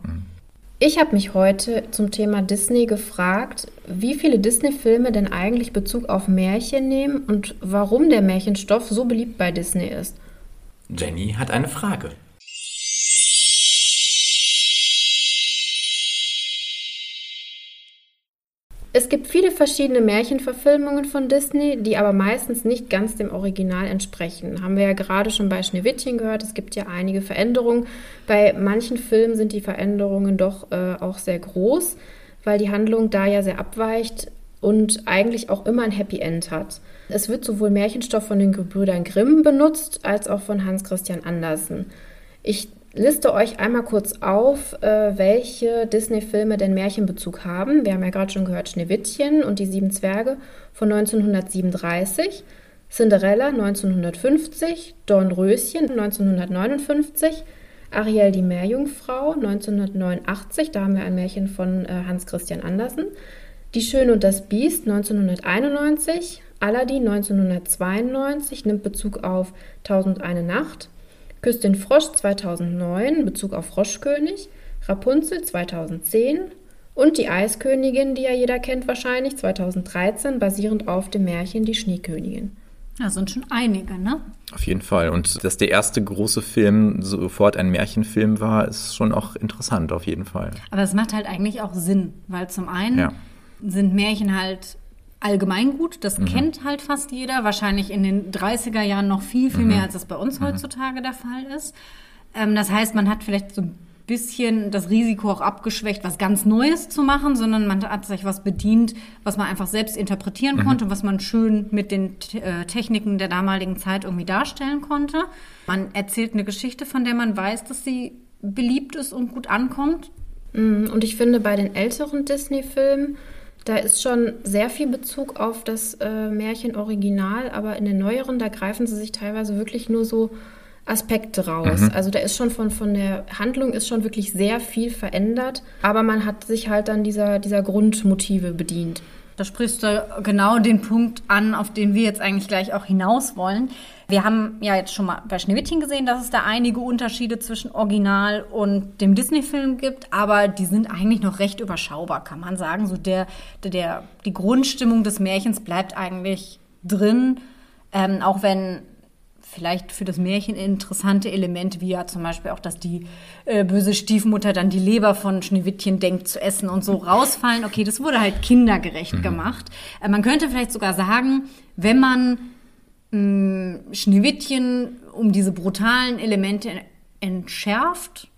Ich habe mich heute zum Thema Disney gefragt, wie viele Disney-Filme denn eigentlich Bezug auf Märchen nehmen und warum der Märchenstoff so beliebt bei Disney ist. Jenny hat eine Frage. Es gibt viele verschiedene Märchenverfilmungen von Disney, die aber meistens nicht ganz dem Original entsprechen. Haben wir ja gerade schon bei Schneewittchen gehört, es gibt ja einige Veränderungen. Bei manchen Filmen sind die Veränderungen doch äh, auch sehr groß, weil die Handlung da ja sehr abweicht und eigentlich auch immer ein Happy End hat. Es wird sowohl Märchenstoff von den Gebrüdern Grimm benutzt, als auch von Hans Christian Andersen. Ich liste euch einmal kurz auf, äh, welche Disney-Filme denn Märchenbezug haben. Wir haben ja gerade schon gehört Schneewittchen und die sieben Zwerge von 1937, Cinderella 1950, Dornröschen 1959, Ariel die Meerjungfrau 1989, da haben wir ein Märchen von äh, Hans Christian Andersen, Die Schöne und das Biest 1991, Aladdin 1992 nimmt Bezug auf Tausend eine Nacht, Küss den Frosch 2009, Bezug auf Froschkönig, Rapunzel 2010, Und die Eiskönigin, die ja jeder kennt wahrscheinlich, 2013, basierend auf dem Märchen Die Schneekönigin. Ja, sind schon einige, ne? Auf jeden Fall. Und dass der erste große Film sofort ein Märchenfilm war, ist schon auch interessant, auf jeden Fall. Aber es macht halt eigentlich auch Sinn, weil zum einen ja. sind Märchen halt allgemeingut, das mhm. kennt halt fast jeder, wahrscheinlich in den 30er Jahren noch viel, viel mhm. mehr, als das bei uns mhm. heutzutage der Fall ist. Ähm, das heißt, man hat vielleicht so ein bisschen das Risiko auch abgeschwächt, was ganz Neues zu machen, sondern man hat sich was bedient, was man einfach selbst interpretieren mhm. konnte und was man schön mit den äh, Techniken der damaligen Zeit irgendwie darstellen konnte. Man erzählt eine Geschichte, von der man weiß, dass sie beliebt ist und gut ankommt. Mhm. Und ich finde, bei den älteren Disney-Filmen, da ist schon sehr viel Bezug auf das äh, Märchen-Original, aber in den neueren, da greifen sie sich teilweise wirklich nur so Aspekte raus. Mhm. Also da ist schon von, von der Handlung ist schon wirklich sehr viel verändert, aber man hat sich halt dann dieser, dieser Grundmotive bedient. Da sprichst du genau den Punkt an, auf den wir jetzt eigentlich gleich auch hinaus wollen. Wir haben ja jetzt schon mal bei Schneewittchen gesehen, dass es da einige Unterschiede zwischen Original und dem Disney-Film gibt, aber die sind eigentlich noch recht überschaubar, kann man sagen. So der, der, die Grundstimmung des Märchens bleibt eigentlich drin, ähm, auch wenn vielleicht für das Märchen interessante Elemente, wie ja zum Beispiel auch, dass die äh, böse Stiefmutter dann die Leber von Schneewittchen denkt zu essen und so rausfallen. Okay, das wurde halt kindergerecht mhm. gemacht. Äh, man könnte vielleicht sogar sagen, wenn man mh, mm, Schneewittchen um diese brutalen Elemente entschärft,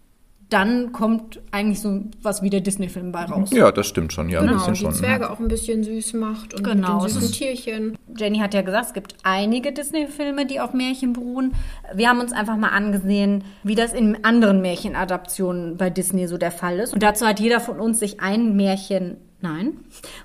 dann kommt eigentlich so was wie der Disney-Film bei raus. Ja, das stimmt schon, ja. Genau, ein bisschen die schon. Zwerge auch ein bisschen süß macht und genau, mit den süßen Tierchen. Jenny hat ja gesagt, es gibt einige Disney-Filme, die auf Märchen beruhen. Wir haben uns einfach mal angesehen, wie das in anderen Märchenadaptionen bei Disney so der Fall ist. Und dazu hat jeder von uns sich ein Märchen Nein.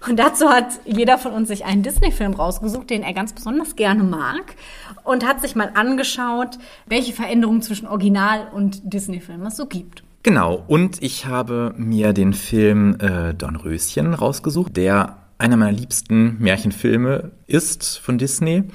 Und dazu hat jeder von uns sich einen Disney-Film rausgesucht, den er ganz besonders gerne mag und hat sich mal angeschaut, welche Veränderungen zwischen Original und Disney-Film es so gibt. Genau, und ich habe mir den Film äh, Dornröschen rausgesucht, der einer meiner liebsten Märchenfilme ist von Disney.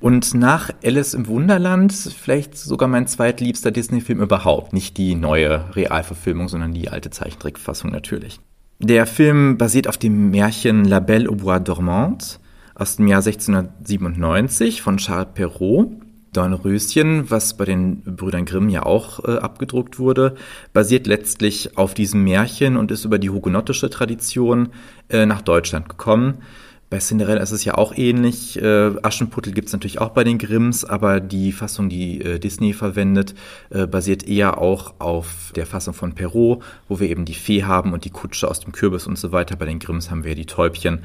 Und nach Alice im Wunderland vielleicht sogar mein zweitliebster Disney-Film überhaupt. Nicht die neue Realverfilmung, sondern die alte Zeichentrickfassung natürlich. Der Film basiert auf dem Märchen La Belle au Bois Dormant aus dem Jahr 1697 von Charles Perrault. Dornröschen, was bei den Brüdern Grimm ja auch äh, abgedruckt wurde, basiert letztlich auf diesem Märchen und ist über die hugenottische Tradition äh, nach Deutschland gekommen. Bei Cinderella ist es ja auch ähnlich. Äh, Aschenputtel gibt es natürlich auch bei den Grimms, aber die Fassung, die äh, Disney verwendet, äh, basiert eher auch auf der Fassung von Perrault, wo wir eben die Fee haben und die Kutsche aus dem Kürbis und so weiter. Bei den Grimms haben wir die Täubchen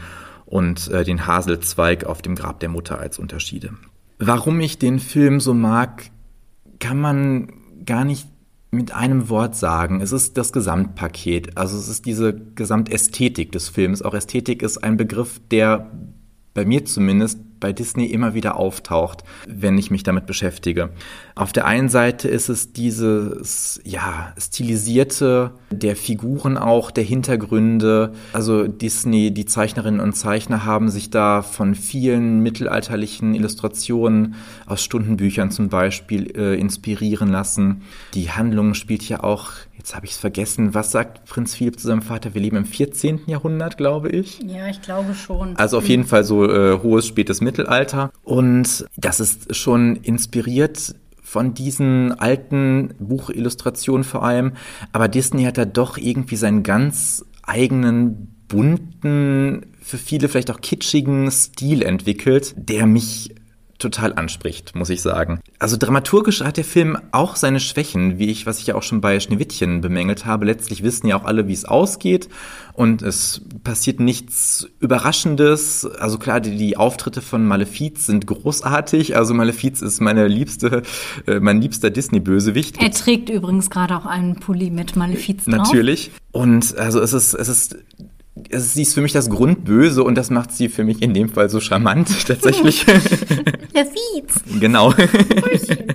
und äh, den Haselzweig auf dem Grab der Mutter als Unterschiede. Warum ich den Film so mag, kann man gar nicht mit einem Wort sagen. Es ist das Gesamtpaket. Also es ist diese Gesamtästhetik des Films. Auch Ästhetik ist ein Begriff, der bei mir zumindest bei Disney immer wieder auftaucht, wenn ich mich damit beschäftige. Auf der einen Seite ist es dieses, ja, stilisierte der Figuren auch, der Hintergründe. Also Disney, die Zeichnerinnen und Zeichner haben sich da von vielen mittelalterlichen Illustrationen aus Stundenbüchern zum Beispiel äh, inspirieren lassen. Die Handlung spielt ja auch Jetzt habe ich es vergessen. Was sagt Prinz Philipp zu seinem Vater? Wir leben im 14. Jahrhundert, glaube ich. Ja, ich glaube schon. Also auf jeden Fall so äh, hohes, spätes Mittelalter. Und das ist schon inspiriert von diesen alten Buchillustrationen vor allem. Aber Disney hat da doch irgendwie seinen ganz eigenen, bunten, für viele vielleicht auch kitschigen Stil entwickelt, der mich total anspricht, muss ich sagen. Also dramaturgisch hat der Film auch seine Schwächen, wie ich, was ich ja auch schon bei Schneewittchen bemängelt habe. Letztlich wissen ja auch alle, wie es ausgeht und es passiert nichts Überraschendes. Also klar, die, die Auftritte von Malefiz sind großartig. Also Malefiz ist meine liebste, äh, mein liebster Disney-Bösewicht. Er trägt übrigens gerade auch einen Pulli mit Malefiz drauf. Natürlich. Und also es ist, es ist sie ist für mich das Grundböse und das macht sie für mich in dem Fall so charmant tatsächlich. Der Fietz. Genau.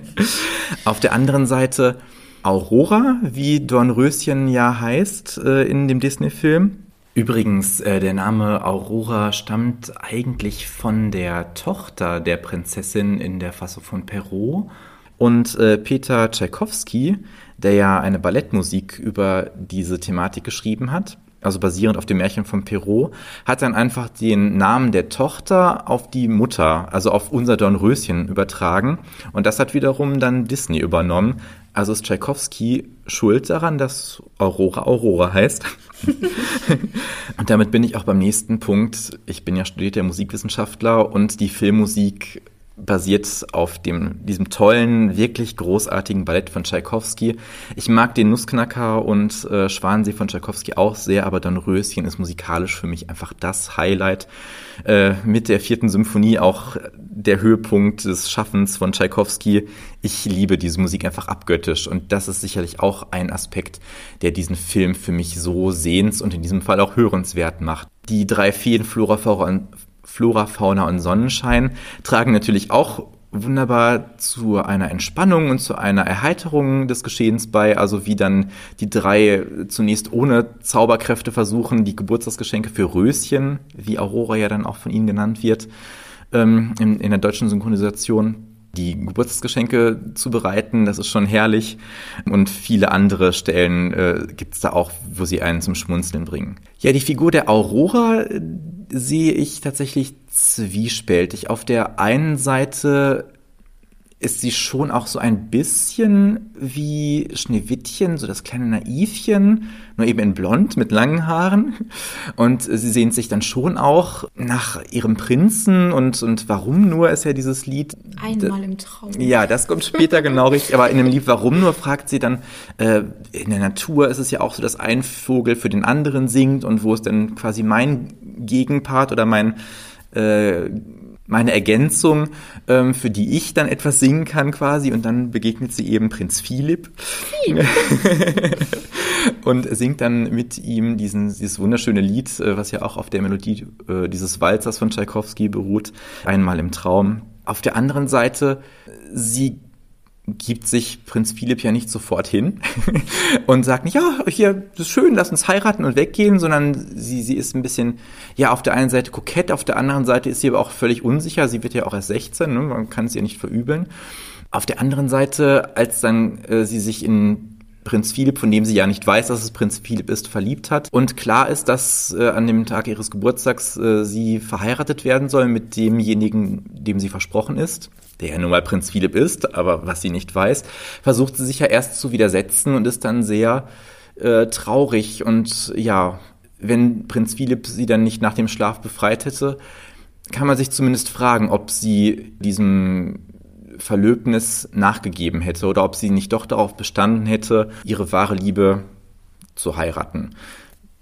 Auf der anderen Seite Aurora, wie Dornröschen ja heißt äh, in dem Disney-Film. Übrigens, äh, der Name Aurora stammt eigentlich von der Tochter der Prinzessin in der Fassung von Perrault. Und äh, Peter Tchaikovsky, der ja eine Ballettmusik über diese Thematik geschrieben hat, also basierend auf dem Märchen von Perrault, hat dann einfach den Namen der Tochter auf die Mutter, also auf unser Dornröschen übertragen. Und das hat wiederum dann Disney übernommen. Also ist Tchaikovsky schuld daran, dass Aurora Aurora heißt. und damit bin ich auch beim nächsten Punkt. Ich bin ja studierter Musikwissenschaftler und die Filmmusik basiert auf dem, diesem tollen, wirklich großartigen Ballett von Tschaikowski. Ich mag den Nussknacker und äh, Schwansee von Tschaikowski auch sehr, aber Dornröschen ist musikalisch für mich einfach das Highlight. Äh, mit der vierten Symphonie auch der Höhepunkt des Schaffens von Tschaikowski. Ich liebe diese Musik einfach abgöttisch und das ist sicherlich auch ein Aspekt, der diesen Film für mich so sehens- und in diesem Fall auch hörenswert macht. Die drei Feen Flora, Flora, Flora, Fauna und Sonnenschein tragen natürlich auch wunderbar zu einer Entspannung und zu einer Erheiterung des Geschehens bei, also wie dann die drei zunächst ohne Zauberkräfte versuchen, die Geburtstagsgeschenke für Röschen, wie Aurora ja dann auch von ihnen genannt wird, ähm, in, in der deutschen Synchronisation die Geburtstagsgeschenke zu bereiten. Das ist schon herrlich. Und viele andere Stellen äh, gibt es da auch, wo sie einen zum Schmunzeln bringen. Ja, die Figur der Aurora sehe ich tatsächlich zwiespältig. Auf der einen Seite ist sie schon auch so ein bisschen wie Schneewittchen, so das kleine Naivchen, nur eben in blond mit langen Haaren. Und sie sehnt sich dann schon auch nach ihrem Prinzen und, und warum nur ist ja dieses Lied. Einmal im Traum. Ja, das kommt später genau richtig. Aber in dem Lied Warum nur fragt sie dann, äh, in der Natur ist es ja auch so, dass ein Vogel für den anderen singt und wo ist denn quasi mein Gegenpart oder mein äh, meine Ergänzung, ähm, für die ich dann etwas singen kann quasi. Und dann begegnet sie eben Prinz Philipp. und singt dann mit ihm diesen, dieses wunderschöne Lied, äh, was ja auch auf der Melodie äh, dieses Walzers von Tchaikovsky beruht, einmal im Traum. Auf der anderen Seite, sie gibt sich Prinz Philipp ja nicht sofort hin und sagt nicht, ja, hier, das ist schön, lass uns heiraten und weggehen, sondern sie, sie ist ein bisschen, ja, auf der einen Seite kokett, auf der anderen Seite ist sie aber auch völlig unsicher. Sie wird ja auch erst 16, ne? man kann es ihr nicht verübeln. Auf der anderen Seite, als dann äh, sie sich in Prinz Philipp, von dem sie ja nicht weiß, dass es Prinz Philipp ist, verliebt hat. Und klar ist, dass äh, an dem Tag ihres Geburtstags äh, sie verheiratet werden soll mit demjenigen, dem sie versprochen ist der ja nun mal Prinz Philipp ist, aber was sie nicht weiß, versucht sie sich ja erst zu widersetzen und ist dann sehr äh, traurig. Und ja, wenn Prinz Philipp sie dann nicht nach dem Schlaf befreit hätte, kann man sich zumindest fragen, ob sie diesem Verlöbnis nachgegeben hätte oder ob sie nicht doch darauf bestanden hätte, ihre wahre Liebe zu heiraten.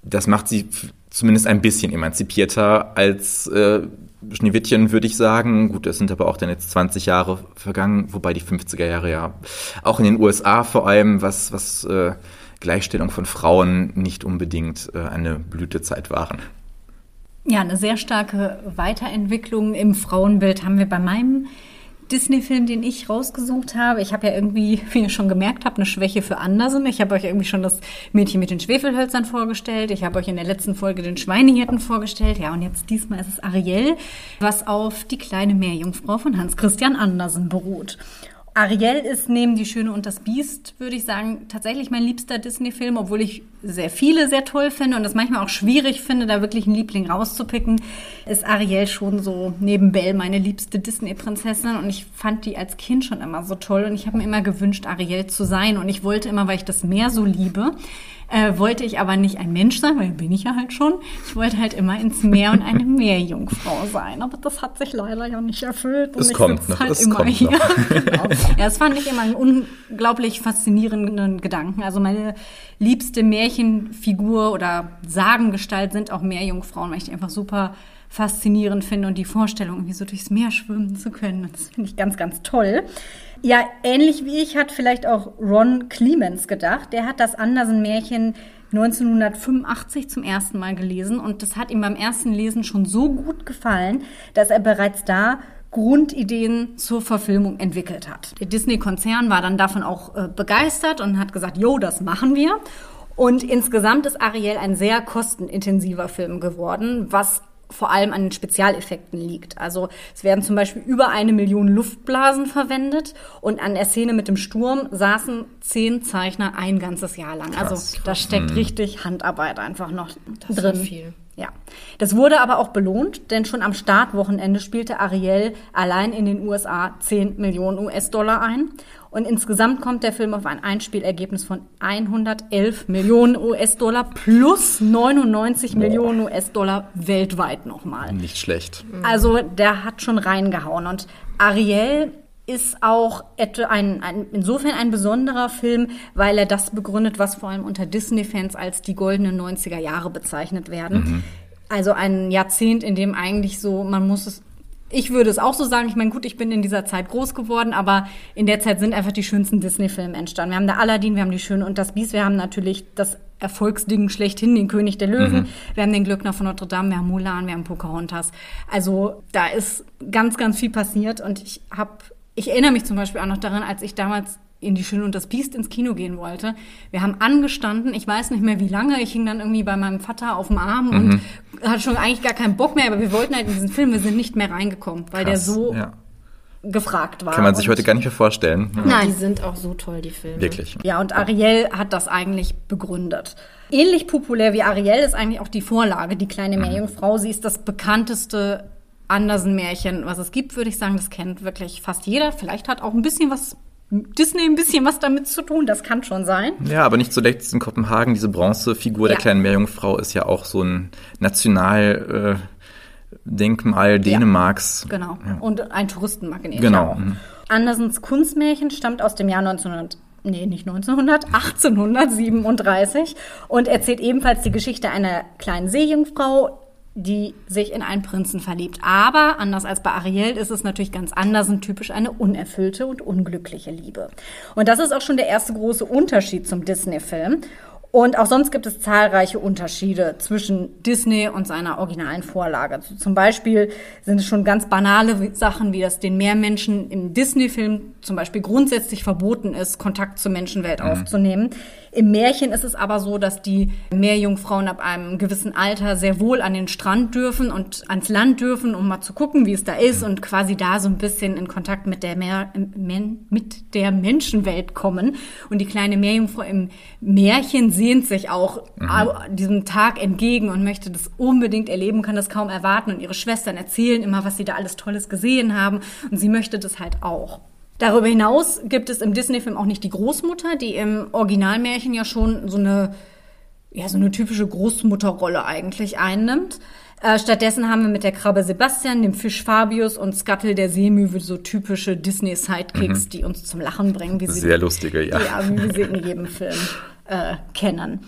Das macht sie zumindest ein bisschen emanzipierter als äh, Schneewittchen, würde ich sagen. Gut, es sind aber auch dann jetzt 20 Jahre vergangen, wobei die 50er Jahre ja auch in den USA vor allem, was, was äh, Gleichstellung von Frauen nicht unbedingt äh, eine Blütezeit waren. Ja, eine sehr starke Weiterentwicklung im Frauenbild haben wir bei meinem Disney-Film, den ich rausgesucht habe. Ich habe ja irgendwie, wie ihr schon gemerkt habt, eine Schwäche für Andersen. Ich habe euch irgendwie schon das Mädchen mit den Schwefelhölzern vorgestellt. Ich habe euch in der letzten Folge den Schweinehirten vorgestellt. Ja, und jetzt diesmal ist es Ariel, was auf die kleine Meerjungfrau von Hans Christian Andersen beruht. Ariel ist neben Die Schöne und das Biest, würde ich sagen, tatsächlich mein liebster Disney-Film, obwohl ich sehr viele sehr toll finde und es manchmal auch schwierig finde, da wirklich einen Liebling rauszupicken, ist Ariel schon so neben Belle meine liebste Disney-Prinzessin und ich fand die als Kind schon immer so toll und ich habe mir immer gewünscht, Ariel zu sein und ich wollte immer, weil ich das Meer so liebe, äh, wollte ich aber nicht ein Mensch sein, weil bin ich ja halt schon. Ich wollte halt immer ins Meer und eine Meerjungfrau sein. Aber das hat sich leider ja nicht erfüllt. Und es kommt noch, halt es immer kommt hier. noch. genau. Ja, das fand ich immer einen unglaublich faszinierenden Gedanken. Also meine liebste Märchenfigur oder Sagengestalt sind auch Meerjungfrauen, weil ich die einfach super faszinierend finde und die Vorstellung, irgendwie so durchs Meer schwimmen zu können. Das finde ich ganz, ganz toll. Ja, ähnlich wie ich hat vielleicht auch Ron Clemens gedacht. Der hat das Andersen-Märchen 1985 zum ersten Mal gelesen und das hat ihm beim ersten Lesen schon so gut gefallen, dass er bereits da Grundideen zur Verfilmung entwickelt hat. Der Disney-Konzern war dann davon auch äh, begeistert und hat gesagt, jo, das machen wir. Und insgesamt ist Ariel ein sehr kostenintensiver Film geworden, was vor allem an den Spezialeffekten liegt. Also es werden zum Beispiel über eine Million Luftblasen verwendet und an der Szene mit dem Sturm saßen zehn Zeichner ein ganzes Jahr lang. Krass, also da steckt richtig Handarbeit einfach noch Das drin. ist viel. Ja, das wurde aber auch belohnt, denn schon am Startwochenende spielte Ariel allein in den USA 10 Millionen US-Dollar ein. Und insgesamt kommt der Film auf ein Einspielergebnis von 111 Millionen US-Dollar plus 99 Millionen US-Dollar weltweit nochmal. Nicht schlecht. Also der hat schon reingehauen. Und Ariel ist auch ein, ein, insofern ein besonderer Film, weil er das begründet, was vor allem unter Disney-Fans als die goldenen 90er Jahre bezeichnet werden. Also ein Jahrzehnt, in dem eigentlich so, man muss es, ich würde es auch so sagen, ich meine, gut, ich bin in dieser Zeit groß geworden, aber in der Zeit sind einfach die schönsten Disney-Filme entstanden. Wir haben da Aladdin, wir haben die Schöne und das Biest, wir haben natürlich das Erfolgsding schlechthin, den König der Löwen, wir haben den Glöckner von Notre Dame, wir haben Mulan, wir haben Pocahontas. Also da ist ganz, ganz viel passiert und ich habe, ich erinnere mich zum Beispiel auch noch daran, als ich damals in die Schöne und das Biest ins Kino gehen wollte. Wir haben angestanden, ich weiß nicht mehr wie lange, ich hing dann irgendwie bei meinem Vater auf dem Arm und hatte schon eigentlich gar keinen Bock mehr, aber wir wollten halt in diesen Film, wir sind nicht mehr reingekommen, weil der Krass, so ja. gefragt war. Kann man sich heute gar nicht mehr vorstellen. Nein. Die sind auch so toll, die Filme. Wirklich. Ja, und Ariel hat das eigentlich begründet. Ähnlich populär wie Ariel ist eigentlich auch die Vorlage, die kleine Meerjungfrau. Sie ist das bekannteste Andersen-Märchen, was es gibt, würde ich sagen. Das kennt wirklich fast jeder. Vielleicht hat auch ein bisschen was, Disney ein bisschen was damit zu tun. Das kann schon sein. Ja, aber nicht zuletzt in Kopenhagen, diese Bronzefigur der Ja. kleinen Meerjungfrau ist ja auch so ein Nationaldenkmal äh, Denkmal Dänemarks. Genau. Ja. Und ein Touristenmagnet Genau. Mhm. Andersens Kunstmärchen stammt aus dem Jahr 1900. Nee, nicht 1900, 1837 und erzählt ebenfalls die Geschichte einer kleinen Seejungfrau, die sich in einen Prinzen verliebt. Aber anders als bei Ariel ist es natürlich ganz anders und typisch eine unerfüllte und unglückliche Liebe. Und das ist auch schon der erste große Unterschied zum Disney-Film. Und auch sonst gibt es zahlreiche Unterschiede zwischen Disney und seiner originalen Vorlage. Also zum Beispiel sind es schon ganz banale Sachen, wie dass den Meermenschen im Disney-Film zum Beispiel grundsätzlich verboten ist, Kontakt zur Menschenwelt aufzunehmen. Im Märchen ist es aber so, dass die Meerjungfrauen ab einem gewissen Alter sehr wohl an den Strand dürfen und ans Land dürfen, um mal zu gucken, wie es da ist und quasi da so ein bisschen in Kontakt mit der, Meer, mit der Menschenwelt kommen. Und die kleine Meerjungfrau im Märchen sehnt sich auch au- diesem Tag entgegen und möchte das unbedingt erleben, kann das kaum erwarten. Und ihre Schwestern erzählen immer, was sie da alles Tolles gesehen haben. Und sie möchte das halt auch. Darüber hinaus gibt es im Disney-Film auch nicht die Großmutter, die im Originalmärchen ja schon so eine, ja, so eine typische Großmutterrolle eigentlich einnimmt. Äh, stattdessen haben wir mit der Krabbe Sebastian, dem Fisch Fabius und Scuttle der Seemöwe so typische Disney-Sidekicks, die uns zum Lachen bringen, wie sie Sehr lustige, ja. ja, wie sie in jedem Film äh, kennen.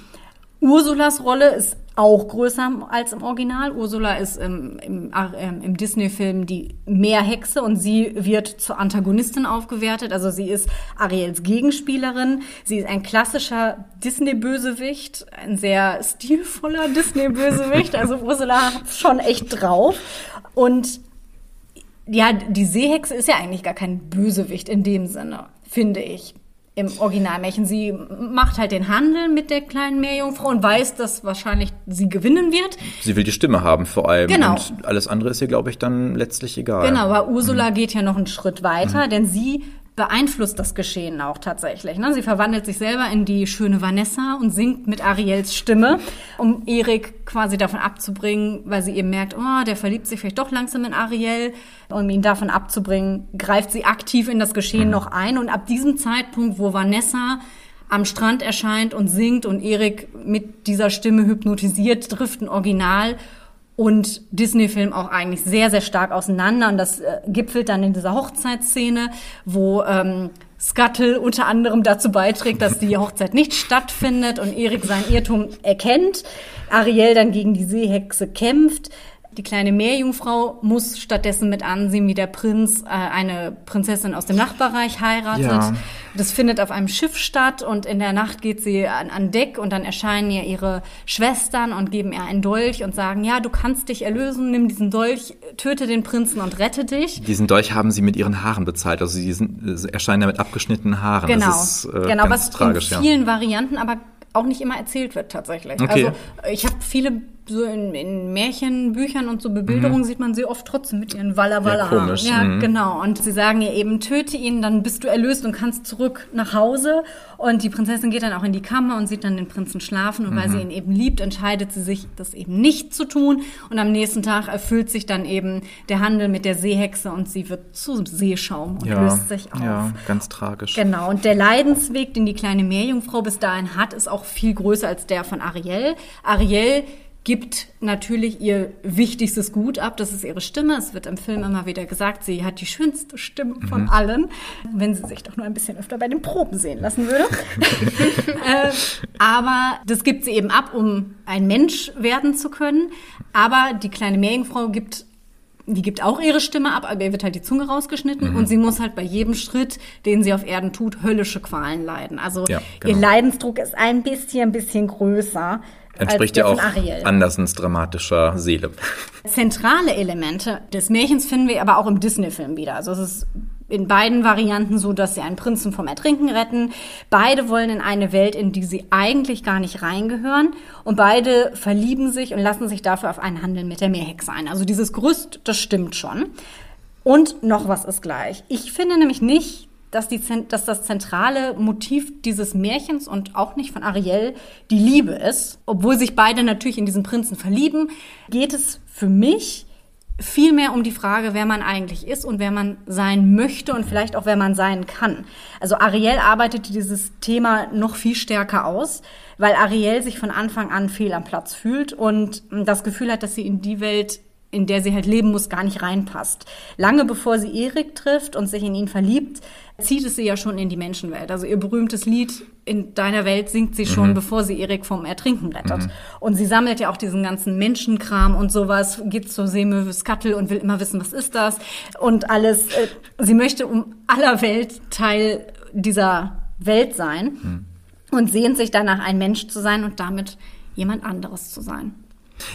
Ursulas Rolle ist auch größer als im Original. Ursula ist im, im, ähm, im Disney-Film die Meerhexe und sie wird zur Antagonistin aufgewertet. Also sie ist Ariels Gegenspielerin. Sie ist ein klassischer Disney-Bösewicht, ein sehr stilvoller Disney-Bösewicht. Also Ursula hat schon echt drauf. Und ja, die Seehexe ist ja eigentlich gar kein Bösewicht in dem Sinne, finde ich. Im Originalmärchen. Sie macht halt den Handel mit der kleinen Meerjungfrau und weiß, dass wahrscheinlich sie gewinnen wird. Sie will die Stimme haben vor allem. Genau. Und alles andere ist ihr, glaube ich, dann letztlich egal. Genau, aber Ursula geht ja noch einen Schritt weiter, denn sie beeinflusst das Geschehen auch tatsächlich. Ne? Sie verwandelt sich selber in die schöne Vanessa und singt mit Ariels Stimme, um Erik quasi davon abzubringen, weil sie eben merkt, oh, der verliebt sich vielleicht doch langsam in Ariel. Um ihn davon abzubringen, greift sie aktiv in das Geschehen noch ein. Und ab diesem Zeitpunkt, wo Vanessa am Strand erscheint und singt und Erik mit dieser Stimme hypnotisiert, trifft ein Original und Disney-Film auch eigentlich sehr, sehr stark auseinander. Und das äh, gipfelt dann in dieser Hochzeitsszene, wo ähm, Scuttle unter anderem dazu beiträgt, dass die Hochzeit nicht stattfindet und Erik seinen Irrtum erkennt. Ariel dann gegen die Seehexe kämpft. Die kleine Meerjungfrau muss stattdessen mit ansehen, wie der Prinz äh, eine Prinzessin aus dem Nachbarreich heiratet. Ja. Das findet auf einem Schiff statt und in der Nacht geht sie an, an Deck und dann erscheinen ihr ihre Schwestern und geben ihr einen Dolch und sagen, ja, du kannst dich erlösen, nimm diesen Dolch, töte den Prinzen und rette dich. Diesen Dolch haben sie mit ihren Haaren bezahlt. Also sie sind, sie erscheinen da mit abgeschnittenen Haaren. Genau, Das ist äh, genau, ganz was tragisch, in ja. vielen Varianten aber auch nicht immer erzählt wird tatsächlich. Okay. Also ich habe viele so in, in Märchenbüchern und so Bebilderungen sieht man sie oft trotzdem mit ihren Walla Walla Ja, komisch, Ja, mhm. genau. Und sie sagen ihr eben, töte ihn, dann bist du erlöst und kannst zurück nach Hause. Und die Prinzessin geht dann auch in die Kammer und sieht dann den Prinzen schlafen. Und weil sie ihn eben liebt, entscheidet sie sich, das eben nicht zu tun. Und am nächsten Tag erfüllt sich dann eben der Handel mit der Seehexe und sie wird zu Seeschaum und Ja, löst sich auf. ja, ganz tragisch. Genau, und der Leidensweg, den die kleine Meerjungfrau bis dahin hat, ist auch viel größer als der von Ariel. Ariel gibt natürlich ihr wichtigstes Gut ab, das ist ihre Stimme. Es wird im Film immer wieder gesagt, sie hat die schönste Stimme von allen, wenn sie sich doch nur ein bisschen öfter bei den Proben sehen lassen würde. äh, aber das gibt sie eben ab, um ein Mensch werden zu können. Aber die kleine Meerjungfrau gibt die gibt auch ihre Stimme ab, aber ihr wird halt die Zunge rausgeschnitten und sie muss halt bei jedem Schritt, den sie auf Erden tut, höllische Qualen leiden. Also Ja, ihr genau. Leidensdruck ist ein bisschen, ein bisschen größer Entspricht ja auch. Andersens dramatischer Seele. Zentrale Elemente des Märchens finden wir aber auch im Disney-Film wieder. Also es ist in beiden Varianten so, dass sie einen Prinzen vom Ertrinken retten. Beide wollen in eine Welt, in die sie eigentlich gar nicht reingehören. Und beide verlieben sich und lassen sich dafür auf einen Handel mit der Meerhexe ein. Also dieses Gerüst, das stimmt schon. Und noch was ist gleich. Ich finde nämlich nicht, dass, die, dass das zentrale Motiv dieses Märchens und auch nicht von Ariel die Liebe ist. Obwohl sich beide natürlich in diesen Prinzen verlieben, geht es für mich viel mehr um die Frage, wer man eigentlich ist und wer man sein möchte und vielleicht auch wer man sein kann. Also Ariel arbeitet dieses Thema noch viel stärker aus, weil Ariel sich von Anfang an fehl am Platz fühlt und das Gefühl hat, dass sie in die Welt in der sie halt leben muss, gar nicht reinpasst. Lange bevor sie Erik trifft und sich in ihn verliebt, zieht es sie ja schon in die Menschenwelt. Also ihr berühmtes Lied in deiner Welt singt sie schon, bevor sie Erik vom Ertrinken rettet. Und sie sammelt ja auch diesen ganzen Menschenkram und sowas, geht zur Seemöwe Skattel und will immer wissen, was ist das und alles. Äh, Sie möchte um aller Welt Teil dieser Welt sein und sehnt sich danach, ein Mensch zu sein und damit jemand anderes zu sein.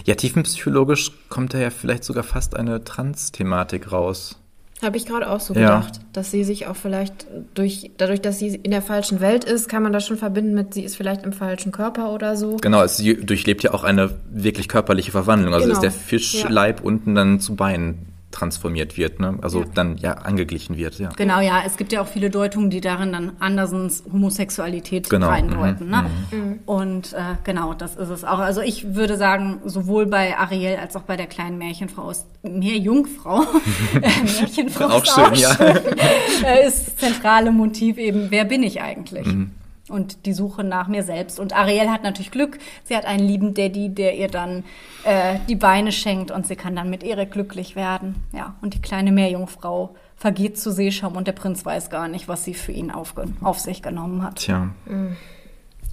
Ja, tiefenpsychologisch kommt da ja vielleicht sogar fast eine Trans-Thematik raus. Habe ich gerade auch so Ja. gedacht, dass sie sich auch vielleicht durch, dadurch, dass sie in der falschen Welt ist, kann man das schon verbinden mit, sie ist vielleicht im falschen Körper oder so. Genau, sie durchlebt ja auch eine wirklich körperliche Verwandlung. Also Genau. dass der Fischleib unten dann zu Beinen transformiert wird, ne? Also Ja. dann ja angeglichen wird, ja. Genau, ja, es gibt ja auch viele Deutungen, die darin dann Andersens Homosexualität Genau, reindeuten. mhm, Ne? Und äh, genau, das ist es auch. Also ich würde sagen, sowohl bei Ariel als auch bei der kleinen Märchenfrau ist mehr Jungfrau. äh, Märchenfrau Auch ist schön, auch ja. schön. äh, ist das zentrale Motiv eben, wer bin ich eigentlich? Mhm. Und die Suche nach mir selbst. Und Ariel hat natürlich Glück. Sie hat einen lieben Daddy, der ihr dann äh, die Beine schenkt und sie kann dann mit Erik glücklich werden. Ja, und die kleine Meerjungfrau vergeht zu Seeschaum und der Prinz weiß gar nicht, was sie für ihn aufge auf sich genommen hat. Tja.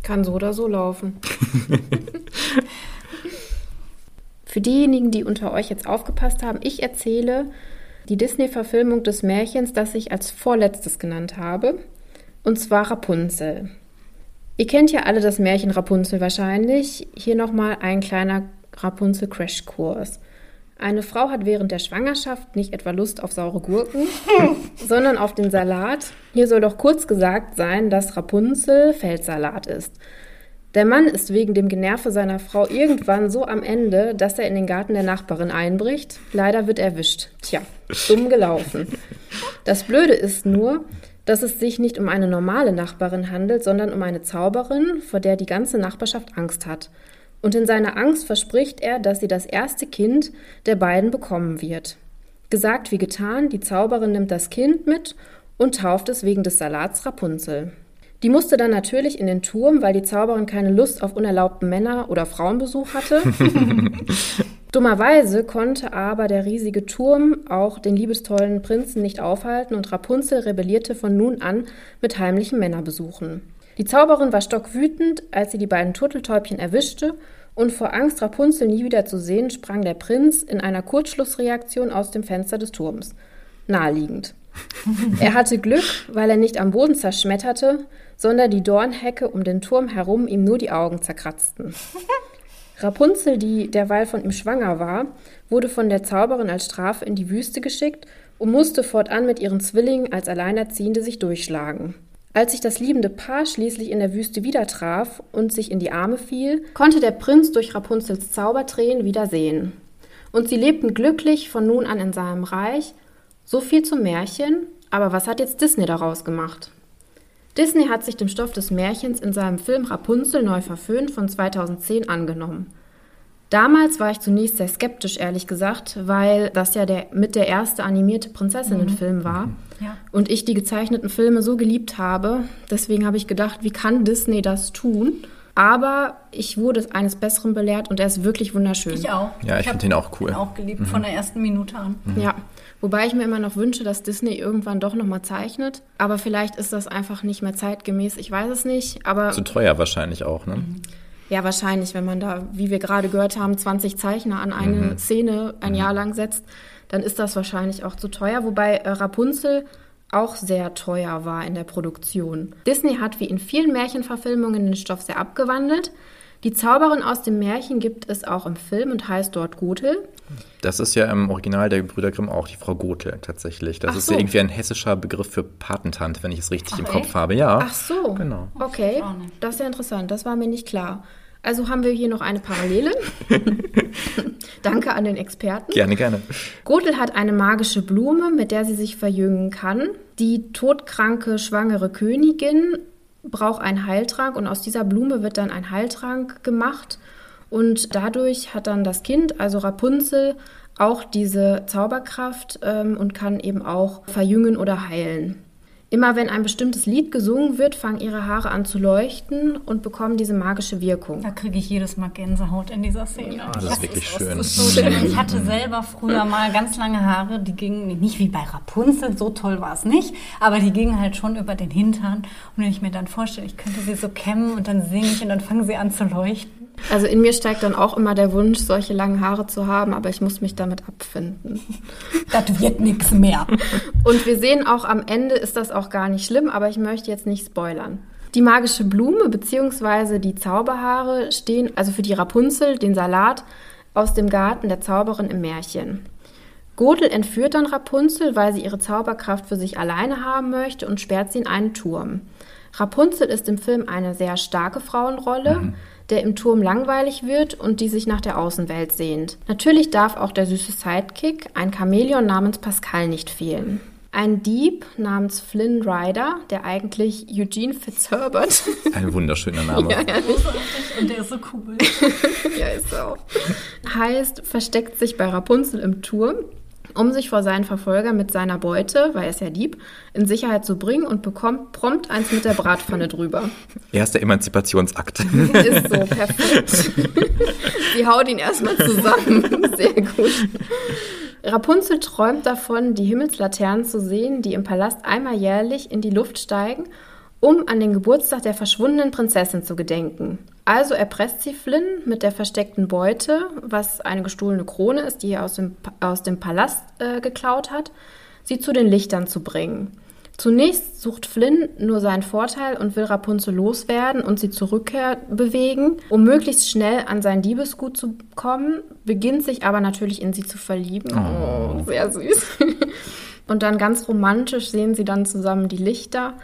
Kann so oder so laufen. Für diejenigen, die unter euch jetzt aufgepasst haben, ich erzähle die Disney-Verfilmung des Märchens, das ich als vorletztes genannt habe, und zwar Rapunzel. Ihr kennt ja alle das Märchen Rapunzel wahrscheinlich. Hier nochmal ein kleiner Rapunzel-Crashkurs. Eine Frau hat während der Schwangerschaft nicht etwa Lust auf saure Gurken, sondern auf den Salat. Hier soll doch kurz gesagt sein, dass Rapunzel Feldsalat ist. Der Mann ist wegen dem Generve seiner Frau irgendwann so am Ende, dass er in den Garten der Nachbarin einbricht. Leider wird erwischt. Tja, dumm gelaufen. Das Blöde ist nur, dass es sich nicht um eine normale Nachbarin handelt, sondern um eine Zauberin, vor der die ganze Nachbarschaft Angst hat. Und in seiner Angst verspricht er, dass sie das erste Kind der beiden bekommen wird. Gesagt wie getan, die Zauberin nimmt das Kind mit und tauft es wegen des Salats Rapunzel. Die musste dann natürlich in den Turm, weil die Zauberin keine Lust auf unerlaubten Männer- oder Frauenbesuch hatte. Dummerweise konnte aber der riesige Turm auch den liebestollen Prinzen nicht aufhalten und Rapunzel rebellierte von nun an mit heimlichen Männerbesuchen. Die Zauberin war stockwütend, als sie die beiden Turteltäubchen erwischte und vor Angst, Rapunzel nie wieder zu sehen, sprang der Prinz in einer Kurzschlussreaktion aus dem Fenster des Turms. Naheliegend. Er hatte Glück, weil er nicht am Boden zerschmetterte, sondern die Dornhecke um den Turm herum ihm nur die Augen zerkratzten. Rapunzel, die derweil von ihm schwanger war, wurde von der Zauberin als Strafe in die Wüste geschickt und musste fortan mit ihren Zwillingen als Alleinerziehende sich durchschlagen. Als sich das liebende Paar schließlich in der Wüste wieder traf und sich in die Arme fiel, konnte der Prinz durch Rapunzels Zaubertränen wieder sehen. Und sie lebten glücklich von nun an in seinem Reich. So viel zum Märchen, aber was hat jetzt Disney daraus gemacht? Disney hat sich dem Stoff des Märchens in seinem Film Rapunzel neu verföhnt von 2010 angenommen. Damals war ich zunächst sehr skeptisch, ehrlich gesagt, weil das ja der, mit der erste animierte Prinzessinnenfilm war Mhm. Ja. und ich die gezeichneten Filme so geliebt habe. Deswegen habe ich gedacht, wie kann Disney das tun? Aber ich wurde eines Besseren belehrt und er ist wirklich wunderschön. Ich auch. Ja, ich hab find den auch cool. ihn auch geliebt, von der ersten Minute an. Ja, wobei ich mir immer noch wünsche, dass Disney irgendwann doch nochmal zeichnet. Aber vielleicht ist das einfach nicht mehr zeitgemäß. Ich weiß es nicht. Aber Zu teuer wahrscheinlich auch, ne? ja, wahrscheinlich, wenn man da, wie wir gerade gehört haben, 20 Zeichner an eine Szene ein Jahr lang setzt, dann ist das wahrscheinlich auch zu teuer. Wobei äh, Rapunzel auch sehr teuer war in der Produktion. Disney hat wie in vielen Märchenverfilmungen den Stoff sehr abgewandelt. Die Zauberin aus dem Märchen gibt es auch im Film und heißt dort Gothel. Das ist ja im Original der Brüder Grimm auch die Frau Gothel tatsächlich. Das Ach ist so. ja irgendwie ein hessischer Begriff für Patentante, wenn ich es richtig Ach, im Kopf habe. Ja. Ach so. Genau. Okay, das ist ja interessant. Das war mir nicht klar. Also haben wir hier noch eine Parallele. Danke an den Experten. Gerne, gerne. Gothel hat eine magische Blume, mit der sie sich verjüngen kann. Die todkranke, schwangere Königin braucht einen Heiltrank und aus dieser Blume wird dann ein Heiltrank gemacht. Und dadurch hat dann das Kind, also Rapunzel, auch diese Zauberkraft ähm, und kann eben auch verjüngen oder heilen. Immer wenn ein bestimmtes Lied gesungen wird, fangen ihre Haare an zu leuchten und bekommen diese magische Wirkung. Da kriege ich jedes Mal Gänsehaut in dieser Szene. das ist wirklich schön. Das ist so schön. Ich hatte selber früher mal ganz lange Haare, die gingen nicht wie bei Rapunzel, so toll war es nicht, aber die gingen halt schon über den Hintern. Und wenn ich mir dann vorstelle, ich könnte sie so kämmen und dann singe ich und dann fangen sie an zu leuchten. Also in mir steigt dann auch immer der Wunsch, solche langen Haare zu haben, aber ich muss mich damit abfinden. Das wird nichts mehr. Und wir sehen auch am Ende ist das auch gar nicht schlimm, aber ich möchte jetzt nicht spoilern. Die magische Blume bzw. die Zauberhaare stehen also für die Rapunzel, den Salat, aus dem Garten der Zauberin im Märchen. Gothel entführt dann Rapunzel, weil sie ihre Zauberkraft für sich alleine haben möchte und sperrt sie in einen Turm. Rapunzel ist im Film eine sehr starke Frauenrolle, der im Turm langweilig wird und die sich nach der Außenwelt sehnt. Natürlich darf auch der süße Sidekick, ein Chamäleon namens Pascal, nicht fehlen. Ein Dieb namens Flynn Rider, der eigentlich Eugene Fitzherbert, Ein wunderschöner Name. Und der ist so cool. ja, ist er auch, heißt, versteckt sich bei Rapunzel im Turm, um sich vor seinen Verfolger mit seiner Beute, weil er ist ja Dieb, in Sicherheit zu bringen und bekommt prompt eins mit der Bratpfanne drüber. Erster Emanzipationsakt. Ist so perfekt. Sie haut ihn erstmal zusammen. Sehr gut. Rapunzel träumt davon, die Himmelslaternen zu sehen, die im Palast einmal jährlich in die Luft steigen, um an den Geburtstag der verschwundenen Prinzessin zu gedenken. Also erpresst sie Flynn mit der versteckten Beute, was eine gestohlene Krone ist, die er aus dem, aus dem Palast äh, geklaut hat, sie zu den Lichtern zu bringen. Zunächst sucht Flynn nur seinen Vorteil und will Rapunzel loswerden und sie zur Rückkehr bewegen, um möglichst schnell an sein Diebesgut zu kommen, beginnt sich aber natürlich in sie zu verlieben. Oh, sehr süß. Und dann ganz romantisch sehen sie dann zusammen die Lichter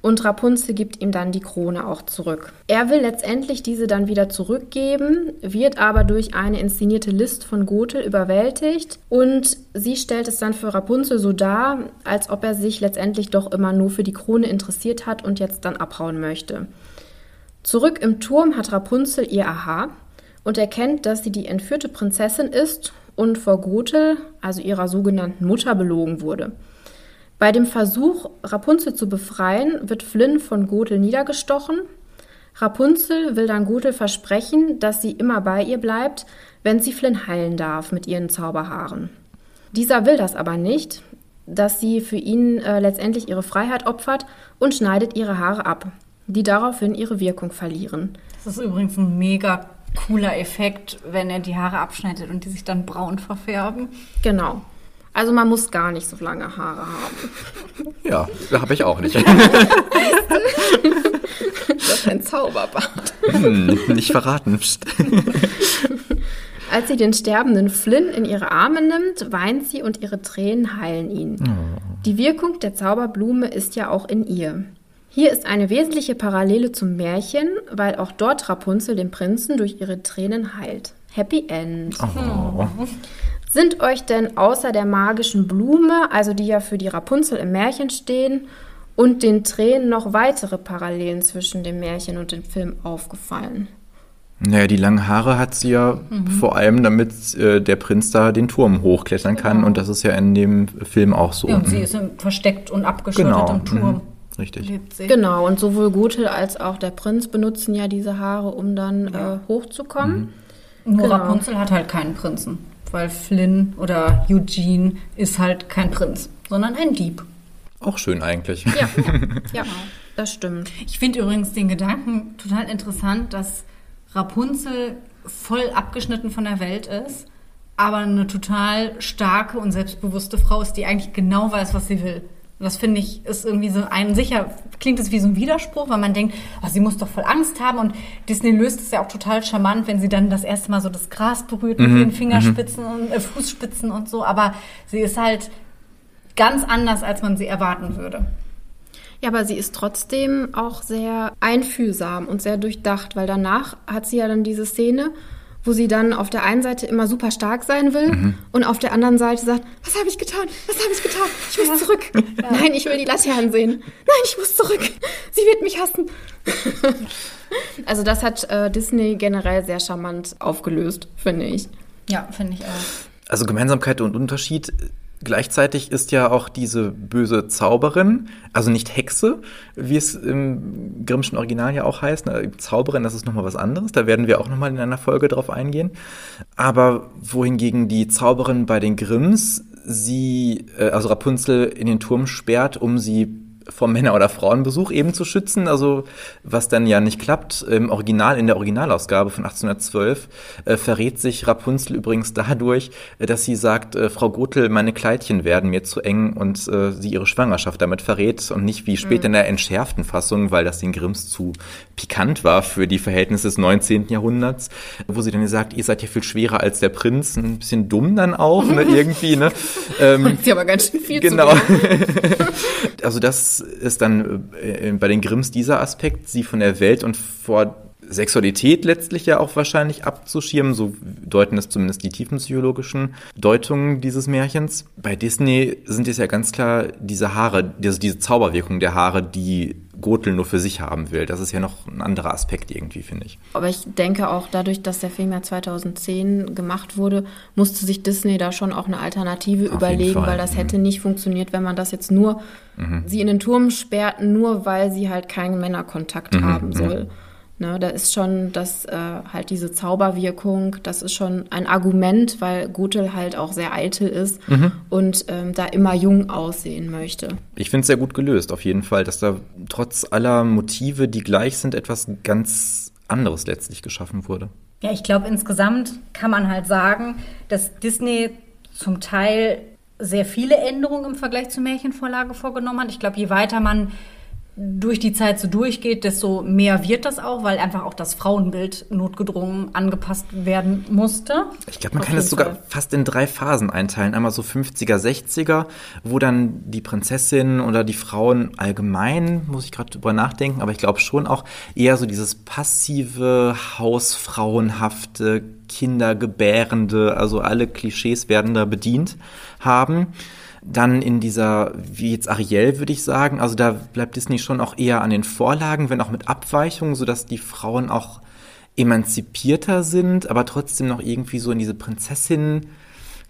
und Rapunzel gibt ihm dann die Krone auch zurück. Er will letztendlich diese dann wieder zurückgeben, wird aber durch eine inszenierte List von Gothel überwältigt und sie stellt es dann für Rapunzel so dar, als ob er sich letztendlich doch immer nur für die Krone interessiert hat und jetzt dann abhauen möchte. Zurück im Turm hat Rapunzel ihr Aha und erkennt, dass sie die entführte Prinzessin ist und vor Gothel, also ihrer sogenannten Mutter, belogen wurde. Bei dem Versuch, Rapunzel zu befreien, wird Flynn von Gothel niedergestochen. Rapunzel will dann Gothel versprechen, dass sie immer bei ihr bleibt, wenn sie Flynn heilen darf mit ihren Zauberhaaren. Dieser will das aber nicht, dass sie für ihn äh, letztendlich ihre Freiheit opfert und schneidet ihre Haare ab, die daraufhin ihre Wirkung verlieren. Das ist übrigens ein mega cooler Effekt, wenn er die Haare abschneidet und die sich dann braun verfärben. Genau. Also man muss gar nicht so lange Haare haben. Ja, habe ich auch nicht. Das ist ein Zauberbart. Hm, nicht verraten. Als sie den sterbenden Flynn in ihre Arme nimmt, weint sie und ihre Tränen heilen ihn. Die Wirkung der Zauberblume ist ja auch in ihr. Hier ist eine wesentliche Parallele zum Märchen, weil auch dort Rapunzel den Prinzen durch ihre Tränen heilt. Happy End. Oh. Sind euch denn außer der magischen Blume, also die ja für die Rapunzel im Märchen stehen, und den Tränen noch weitere Parallelen zwischen dem Märchen und dem Film aufgefallen? Naja, die langen Haare hat sie ja vor allem, damit äh, der Prinz da den Turm hochklettern kann. Und das ist ja in dem Film auch so. Ja, und sie Mhm. ist versteckt und abgeschottet genau. im Turm. Mhm. Richtig. Lebt sie. Genau, und sowohl Gothel als auch der Prinz benutzen ja diese Haare, um dann äh, hochzukommen. Nur Genau. Rapunzel hat halt keinen Prinzen. Weil Flynn oder Eugene ist halt kein Prinz, sondern ein Dieb. Auch schön eigentlich. Ja, ja, das stimmt. Ich finde übrigens den Gedanken total interessant, dass Rapunzel voll abgeschnitten von der Welt ist, aber eine total starke und selbstbewusste Frau ist, die eigentlich genau weiß, was sie will. Und das finde ich ist irgendwie so ein sicher klingt es wie so ein Widerspruch, weil man denkt, oh, sie muss doch voll Angst haben. Und Disney löst es ja auch total charmant, wenn sie dann das erste Mal so das Gras berührt mit den Fingerspitzen und äh, Fußspitzen und so, aber sie ist halt ganz anders, als man sie erwarten würde. Ja, aber sie ist trotzdem auch sehr einfühlsam und sehr durchdacht, weil danach hat sie ja dann diese Szene, wo sie dann auf der einen Seite immer super stark sein will und auf der anderen Seite sagt, was habe ich getan? Was habe ich getan? Ich muss zurück. Nein, ich will die Laternen sehen. Nein, ich muss zurück. Sie wird mich hassen. also das hat äh, Disney generell sehr charmant aufgelöst, finde ich. Ja, finde ich auch. Also Gemeinsamkeit und Unterschied. Gleichzeitig ist ja auch diese böse Zauberin, also nicht Hexe, wie es im Grimmschen Original ja auch heißt. Ne? Zauberin, das ist nochmal was anderes. Da werden wir auch nochmal in einer Folge drauf eingehen. Aber wohingegen die Zauberin bei den Grimms sie, äh, also Rapunzel in den Turm sperrt, um sie vor Männer- oder Frauenbesuch eben zu schützen, also was dann ja nicht klappt. Im Original, in der Originalausgabe von 1812 äh, verrät sich Rapunzel übrigens dadurch, äh, dass sie sagt, äh, Frau Gothel, meine Kleidchen werden mir zu eng und äh, sie ihre Schwangerschaft damit verrät und nicht wie später in der entschärften Fassung, weil das den Grimms zu pikant war für die Verhältnisse des 19. Jahrhunderts, wo sie dann sagt, ihr seid ja viel schwerer als der Prinz, ein bisschen dumm dann auch, ne, irgendwie, ne? Ähm, Sie aber ganz schön viel genau. zu also das ist dann äh, bei den Grimms dieser Aspekt, sie von der Welt und vor Sexualität letztlich ja auch wahrscheinlich abzuschirmen, so deuten es zumindest die tiefenpsychologischen Deutungen dieses Märchens. Bei Disney sind es ja ganz klar diese Haare, also diese Zauberwirkung der Haare, die Gothel nur für sich haben will. Das ist ja noch ein anderer Aspekt irgendwie, finde ich. Aber ich denke auch dadurch, dass der Film ja 2010 gemacht wurde, musste sich Disney da schon auch eine Alternative jeden überlegen, weil das mhm. hätte nicht funktioniert, wenn man das jetzt nur sie in den Turm sperrt, nur weil sie halt keinen Männerkontakt Mhm, haben soll. Ne, da ist schon das äh, halt diese Zauberwirkung, das ist schon ein Argument, weil Gothel halt auch sehr eitel ist Mhm. und ähm, da immer jung aussehen möchte. Ich finde es sehr gut gelöst, auf jeden Fall, dass da trotz aller Motive, die gleich sind, etwas ganz anderes letztlich geschaffen wurde. Ja, ich glaube, insgesamt kann man halt sagen, dass Disney zum Teil sehr viele Änderungen im Vergleich zur Märchenvorlage vorgenommen hat. Ich glaube, je weiter man durch die Zeit so durchgeht, desto mehr wird das auch, weil einfach auch das Frauenbild notgedrungen angepasst werden musste. Ich glaube, man Auf kann es jeden sogar Fall. fast in drei Phasen einteilen. Einmal so 50er, 60er, wo dann die Prinzessin oder die Frauen allgemein, muss ich gerade drüber nachdenken, aber ich glaube schon auch eher so dieses passive, hausfrauenhafte, kindergebärende, also alle Klischees werden da bedient haben. Dann in dieser, wie jetzt Ariel, würde ich sagen, also da bleibt Disney schon auch eher an den Vorlagen, wenn auch mit Abweichungen, sodass die Frauen auch emanzipierter sind, aber trotzdem noch irgendwie so in diese Prinzessin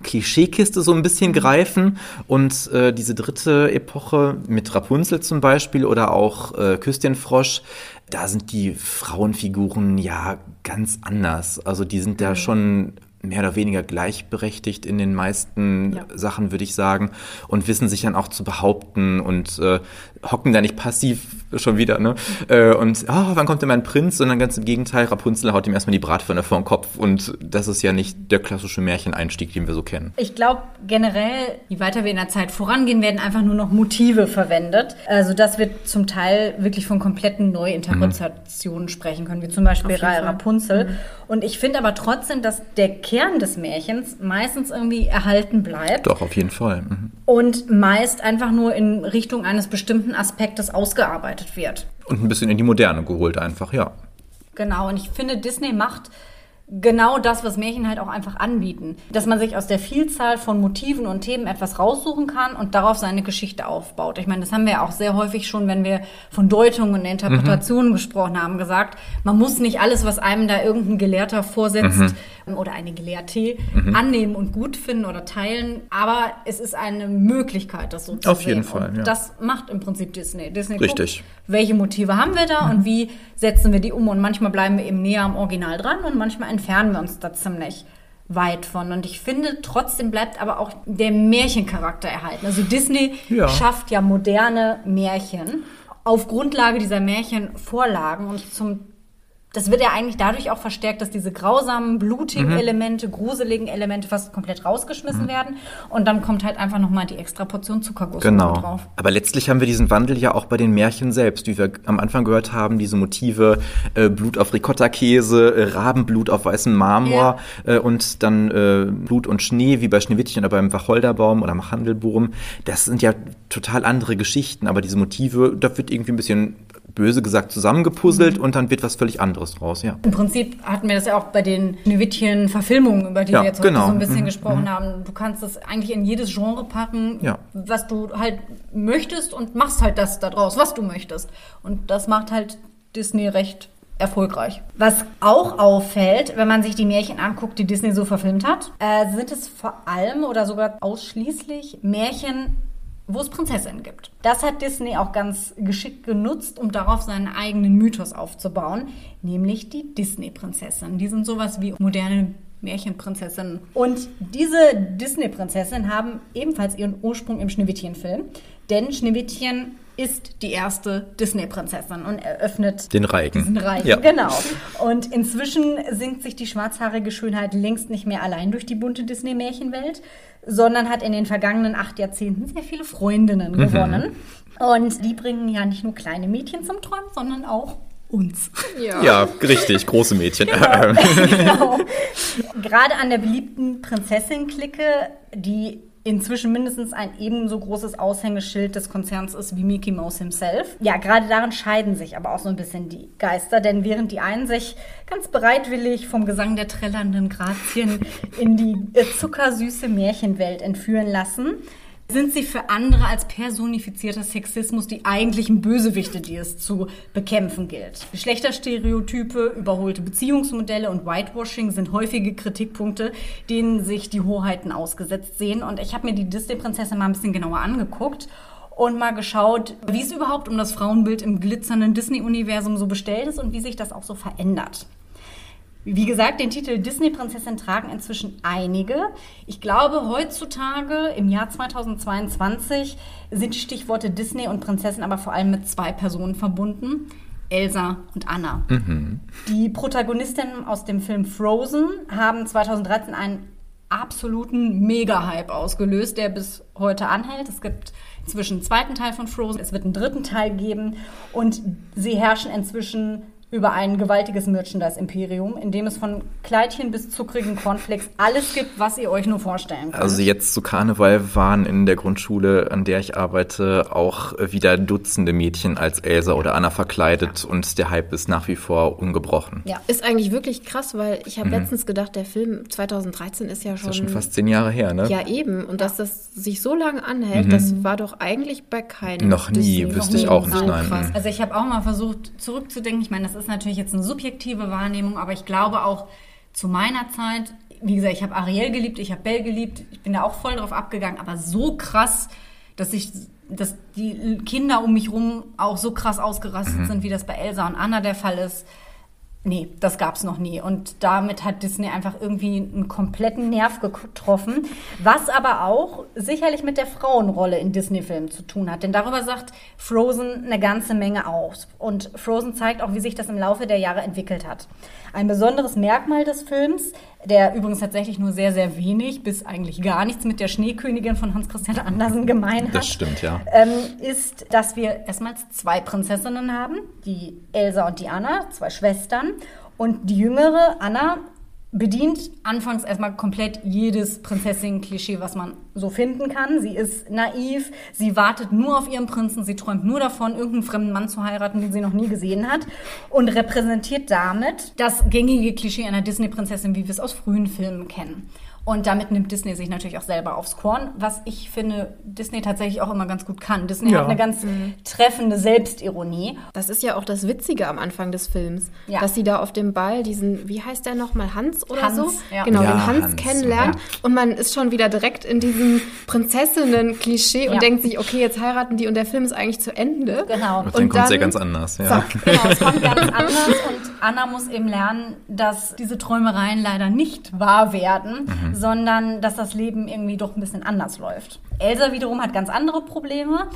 Klischeekiste so ein bisschen greifen. Und äh, diese dritte Epoche mit Rapunzel zum Beispiel oder auch äh, Küsschenfrosch, da sind die Frauenfiguren ja ganz anders. Also die sind da schon mehr oder weniger gleichberechtigt in den meisten Ja. Sachen, würde ich sagen, und wissen sich dann auch zu behaupten und äh, hocken da nicht passiv schon wieder, ne? Äh, und oh, wann kommt denn mein Prinz? Sondern ganz im Gegenteil, Rapunzel haut ihm erstmal die Bratpfanne vor den Kopf und das ist ja nicht der klassische Märcheneinstieg, den wir so kennen. Ich glaube generell, je weiter wir in der Zeit vorangehen, werden einfach nur noch Motive verwendet. Also das wird zum Teil wirklich von kompletten Neuinterpretationen sprechen können, wie zum Beispiel. Rapunzel. Und ich finde aber trotzdem, dass der Kern des Märchens meistens irgendwie erhalten bleibt. Doch, auf jeden Fall. Mhm. Und meist einfach nur in Richtung eines bestimmten Aspektes ausgearbeitet wird. Und ein bisschen in die Moderne geholt einfach, ja. Genau, und ich finde, Disney macht genau das, was Märchen halt auch einfach anbieten. Dass man sich aus der Vielzahl von Motiven und Themen etwas raussuchen kann und darauf seine Geschichte aufbaut. Ich meine, das haben wir ja auch sehr häufig schon, wenn wir von Deutungen und Interpretationen mhm. gesprochen haben, gesagt, man muss nicht alles, was einem da irgendein Gelehrter vorsetzt mhm. Oder eine Gelehrte mhm. annehmen und gut finden oder teilen, aber es ist eine Möglichkeit, das so zu Auf sehen. jeden Fall, ja. Das macht im Prinzip Disney. Disney Richtig. guckt, welche Motive haben wir da und wie setzen wir die um und manchmal bleiben wir eben näher am Original dran und manchmal entfernen wir uns da ziemlich weit von. Und ich finde, trotzdem bleibt aber auch der Märchencharakter erhalten. Also Disney Ja. schafft ja moderne Märchen auf Grundlage dieser Märchenvorlagen und zum das wird ja eigentlich dadurch auch verstärkt, dass diese grausamen, blutigen Mhm. Elemente, gruseligen Elemente fast komplett rausgeschmissen werden. Und dann kommt halt einfach nochmal die extra Portion Zuckerguss Genau. drauf. Aber letztlich haben wir diesen Wandel ja auch bei den Märchen selbst, wie wir am Anfang gehört haben, diese Motive äh, Blut auf Ricotta-Käse, äh, Rabenblut auf weißem Marmor äh, und dann äh, Blut und Schnee, wie bei Schneewittchen oder beim Wacholderbaum oder Machandelwurm. Das sind ja total andere Geschichten, aber diese Motive, da wird irgendwie ein bisschen böse gesagt zusammengepuzzelt und dann wird was völlig anderes draus, ja. Im Prinzip hatten wir das ja auch bei den Schneewittchen-Verfilmungen, über die Ja, wir jetzt heute genau. so ein bisschen Mhm, gesprochen haben. Du kannst das eigentlich in jedes Genre packen, Ja. was du halt möchtest und machst halt das da draus, was du möchtest. Und das macht halt Disney recht erfolgreich. Was auch auffällt, wenn man sich die Märchen anguckt, die Disney so verfilmt hat, äh, sind es vor allem oder sogar ausschließlich Märchen, wo es Prinzessinnen gibt. Das hat Disney auch ganz geschickt genutzt, um darauf seinen eigenen Mythos aufzubauen, nämlich die Disney-Prinzessinnen. Die sind sowas wie moderne Märchenprinzessinnen. Und diese Disney-Prinzessinnen haben ebenfalls ihren Ursprung im Schneewittchen-Film, denn Schneewittchen ist die erste Disney-Prinzessin und eröffnet Den Reigen. diesen Reigen. Ja. Genau. Und inzwischen singt sich die schwarzhaarige Schönheit längst nicht mehr allein durch die bunte Disney-Märchenwelt, sondern hat in den vergangenen acht Jahrzehnten sehr viele Freundinnen Mhm. gewonnen. Und die bringen ja nicht nur kleine Mädchen zum Träumen, sondern auch uns. Ja, richtig, große Mädchen. genau. Gerade an der beliebten Prinzessin-Clique, die inzwischen mindestens ein ebenso großes Aushängeschild des Konzerns ist wie Mickey Mouse himself. Ja, gerade darin scheiden sich aber auch so ein bisschen die Geister, denn während die einen sich ganz bereitwillig vom Gesang der trällernden Grazien in die äh, zuckersüße Märchenwelt entführen lassen, sind sie für andere als personifizierter Sexismus die eigentlichen Bösewichte, die es zu bekämpfen gilt. Geschlechterstereotype, überholte Beziehungsmodelle und Whitewashing sind häufige Kritikpunkte, denen sich die Hoheiten ausgesetzt sehen. Und ich habe mir die Disney-Prinzessin mal ein bisschen genauer angeguckt und mal geschaut, wie es überhaupt um das Frauenbild im glitzernden Disney-Universum so bestellt ist und wie sich das auch so verändert. Wie gesagt, den Titel Disney-Prinzessin tragen inzwischen einige. Ich glaube, heutzutage im Jahr 2022 sind die Stichworte Disney und Prinzessin aber vor allem mit zwei Personen verbunden. Elsa und Anna. Die Protagonistinnen aus dem Film Frozen haben 2013 einen absoluten Mega-Hype ausgelöst, der bis heute anhält. Es gibt inzwischen einen zweiten Teil von Frozen, es wird einen dritten Teil geben und sie herrschen inzwischen über ein gewaltiges Merchandise-Imperium, in dem es von Kleidchen bis zuckrigen Cornflakes alles gibt, was ihr euch nur vorstellen könnt. Also jetzt zu Karneval waren in der Grundschule, an der ich arbeite, auch wieder Dutzende Mädchen als Elsa oder Anna verkleidet und der Hype ist nach wie vor ungebrochen. ja. Ist eigentlich wirklich krass, weil ich habe letztens gedacht, der Film 2013 ist ja schon. Das ist schon fast zehn Jahre her, ne? ja, eben. Und dass das sich so lange anhält, das war doch eigentlich bei keinem. Noch nie, Disney- wüsste noch ich nie auch nicht, nein. krass. Also ich habe auch mal versucht zurückzudenken. Ich meine, das ist natürlich jetzt eine subjektive Wahrnehmung, aber ich glaube auch zu meiner Zeit, wie gesagt, ich habe Ariel geliebt, ich habe Belle geliebt, ich bin da auch voll drauf abgegangen, aber so krass, dass ich dass die Kinder um mich rum auch so krass ausgerastet sind, wie das bei Elsa und Anna der Fall ist. Nee, das gab's noch nie. Und damit hat Disney einfach irgendwie einen kompletten Nerv getroffen. Was aber auch sicherlich mit der Frauenrolle in Disney-Filmen zu tun hat. Denn darüber sagt Frozen eine ganze Menge aus. Und Frozen zeigt auch, wie sich das im Laufe der Jahre entwickelt hat. Ein besonderes Merkmal des Films, der übrigens tatsächlich nur sehr, sehr wenig bis eigentlich gar nichts mit der Schneekönigin von Hans Christian Andersen gemein hat Das stimmt, ja. ähm, ist, dass wir erstmals zwei Prinzessinnen haben, die Elsa und die Anna, zwei Schwestern. Und die jüngere, Anna, bedient anfangs erstmal komplett jedes Prinzessin-Klischee, was man so finden kann. Sie ist naiv, sie wartet nur auf ihren Prinzen, sie träumt nur davon, irgendeinen fremden Mann zu heiraten, den sie noch nie gesehen hat und repräsentiert damit das gängige Klischee einer Disney-Prinzessin, wie wir es aus frühen Filmen kennen. Und damit nimmt Disney sich natürlich auch selber aufs Korn, was ich finde, Disney tatsächlich auch immer ganz gut kann. Disney Ja. hat eine ganz treffende Selbstironie. Das ist ja auch das Witzige am Anfang des Films, Ja. dass sie da auf dem Ball diesen, wie heißt der nochmal, Hans oder Hans, so? ja. Genau, Ja, den Hans, Hans, kennenlernt ja. und man ist schon wieder direkt in diesem Prinzessinnen-Klischee Ja. und denkt sich, okay, jetzt heiraten die und der Film ist eigentlich zu Ende. Genau. Und dann kommt es ja ganz anders. Ja. zack. Genau, es kommt ganz anders und Anna muss eben lernen, dass diese Träumereien leider nicht wahr werden, sondern dass das Leben irgendwie doch ein bisschen anders läuft. Elsa wiederum hat ganz andere Probleme.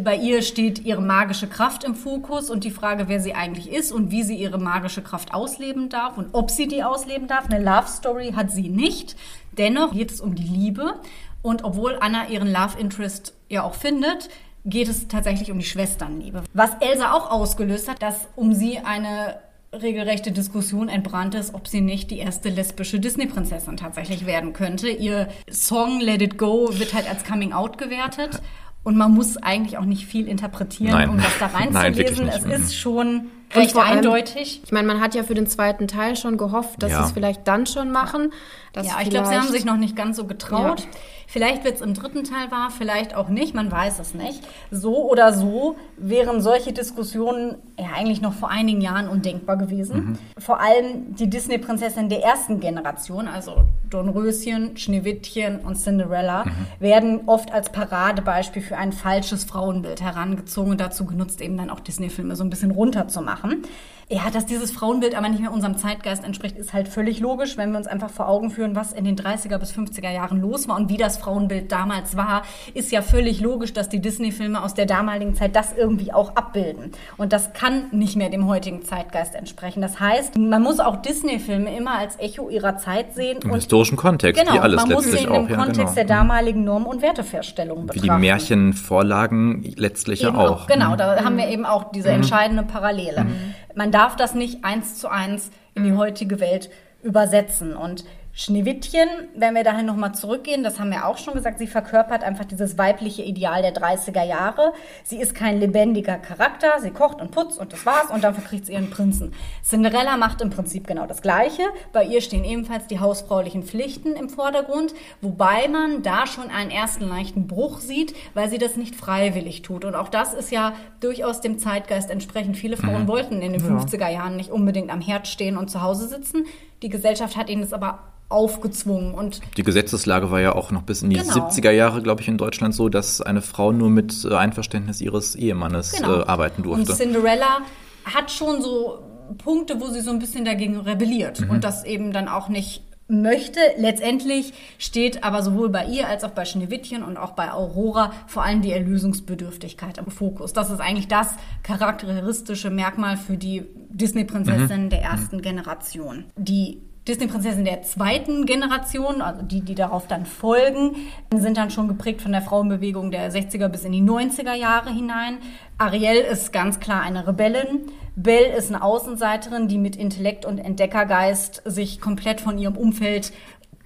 Bei ihr steht ihre magische Kraft im Fokus und die Frage, wer sie eigentlich ist und wie sie ihre magische Kraft ausleben darf und ob sie die ausleben darf. Eine Love Story hat sie nicht. Dennoch geht es um die Liebe und obwohl Anna ihren Love Interest ja auch findet, geht es tatsächlich um die Schwesternliebe. Was Elsa auch ausgelöst hat, dass um sie eine regelrechte Diskussion entbrannt ist, ob sie nicht die erste lesbische Disney-Prinzessin tatsächlich werden könnte. Ihr Song Let It Go wird halt als Coming Out gewertet. Und man muss eigentlich auch nicht viel interpretieren, Nein. um das da reinzulesen. es Mhm. ist schon Und recht allem- eindeutig. Ich meine, man hat ja für den zweiten Teil schon gehofft, dass Ja. sie es vielleicht dann schon machen. Ja, ich glaube, sie haben sich noch nicht ganz so getraut. Ja. Vielleicht wird es im dritten Teil wahr, vielleicht auch nicht, man weiß es nicht. So oder so wären solche Diskussionen ja eigentlich noch vor einigen Jahren undenkbar gewesen. Vor allem die Disney-Prinzessin der ersten Generation, also Dornröschen, Schneewittchen und Cinderella, werden oft als Paradebeispiel für ein falsches Frauenbild herangezogen und dazu genutzt, eben dann auch Disney-Filme so ein bisschen runterzumachen. Ja, dass dieses Frauenbild aber nicht mehr unserem Zeitgeist entspricht, ist halt völlig logisch, wenn wir uns einfach vor Augen führen, was in den 30er bis 50er Jahren los war und wie das Frauenbild damals war, ist ja völlig logisch, dass die Disney-Filme aus der damaligen Zeit das irgendwie auch abbilden. Und das kann nicht mehr dem heutigen Zeitgeist entsprechen. Das heißt, man muss auch Disney-Filme immer als Echo ihrer Zeit sehen Im und historischen Kontext, genau, wie alles man muss sie letztlich in auch. dem Ja, Kontext genau. der damaligen Norm- und Wertefeststellungen Wie betrachten. die Märchenvorlagen letztlich ja Eben auch. Genau, Mhm. da haben wir eben auch diese entscheidende Parallele. Man darf das nicht eins zu eins in die heutige Welt übersetzen. Und Schneewittchen, wenn wir dahin nochmal zurückgehen, das haben wir auch schon gesagt, sie verkörpert einfach dieses weibliche Ideal der 30er Jahre. Sie ist kein lebendiger Charakter, sie kocht und putzt und das war's und dann verkriegt sie ihren Prinzen. Cinderella macht im Prinzip genau das Gleiche. Bei ihr stehen ebenfalls die hausfraulichen Pflichten im Vordergrund, wobei man da schon einen ersten leichten Bruch sieht, weil sie das nicht freiwillig tut. Und auch das ist ja durchaus dem Zeitgeist entsprechend. Viele Frauen wollten in den 50er Jahren nicht unbedingt am Herd stehen und zu Hause sitzen. Die Gesellschaft hat ihnen das aber aufgezwungen und Die Gesetzeslage war ja auch noch bis in die Genau. 70er Jahre, glaube ich, in Deutschland so, dass eine Frau nur mit äh, Einverständnis ihres Ehemannes Genau. äh, arbeiten Und durfte. Cinderella hat schon so Punkte, wo sie so ein bisschen dagegen rebelliert Mhm. und das eben dann auch nicht möchte. Letztendlich steht aber sowohl bei ihr als auch bei Schneewittchen und auch bei Aurora vor allem die Erlösungsbedürftigkeit im Fokus. Das ist eigentlich das charakteristische Merkmal für die Disney-Prinzessin der ersten Generation. Die Disney-Prinzessin der zweiten Generation, also die, die darauf dann folgen, sind dann schon geprägt von der Frauenbewegung der 60er bis in die 90er Jahre hinein. Ariel ist ganz klar eine Rebellin. Belle ist eine Außenseiterin, die mit Intellekt und Entdeckergeist sich komplett von ihrem Umfeld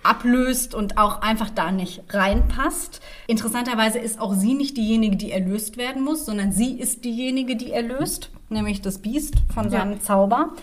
ablöst und auch einfach da nicht reinpasst. Interessanterweise ist auch sie nicht diejenige, die erlöst werden muss, sondern sie ist diejenige, die erlöst, nämlich das Biest von seinem Zauber.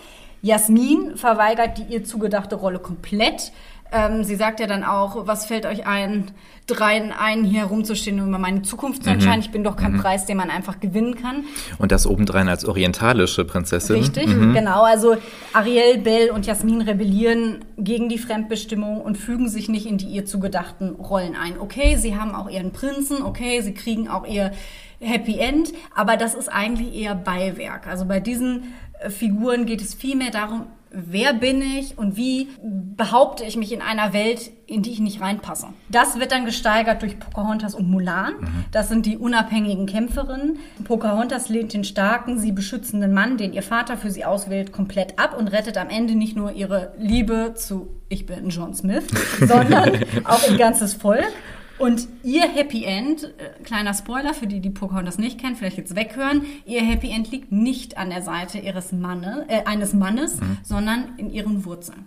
Jasmin verweigert die ihr zugedachte Rolle komplett. Ähm, sie sagt ja dann auch, was fällt euch ein, dreien ein, hier herumzustehen und über meine Zukunft zu entscheiden. Ich bin doch kein Preis, den man einfach gewinnen kann. Und das obendrein als orientalische Prinzessin. Richtig, genau. Also Ariel, Belle und Jasmin rebellieren gegen die Fremdbestimmung und fügen sich nicht in die ihr zugedachten Rollen ein. Okay, sie haben auch ihren Prinzen, okay, sie kriegen auch ihr Happy End, aber das ist eigentlich eher Beiwerk. Also bei diesen Figuren geht es vielmehr darum, wer bin ich und wie behaupte ich mich in einer Welt, in die ich nicht reinpasse. Das wird dann gesteigert durch Pocahontas und Mulan. Das sind die unabhängigen Kämpferinnen. Pocahontas lehnt den starken, sie beschützenden Mann, den ihr Vater für sie auswählt, komplett ab und rettet am Ende nicht nur ihre Liebe zu Ich bin John Smith, sondern auch ihr ganzes Volk. Und ihr Happy End, äh, kleiner Spoiler für die, die Pocahontas nicht kennen, vielleicht jetzt weghören, ihr Happy End liegt nicht an der Seite ihres Manne, äh, eines Mannes, sondern in ihren Wurzeln.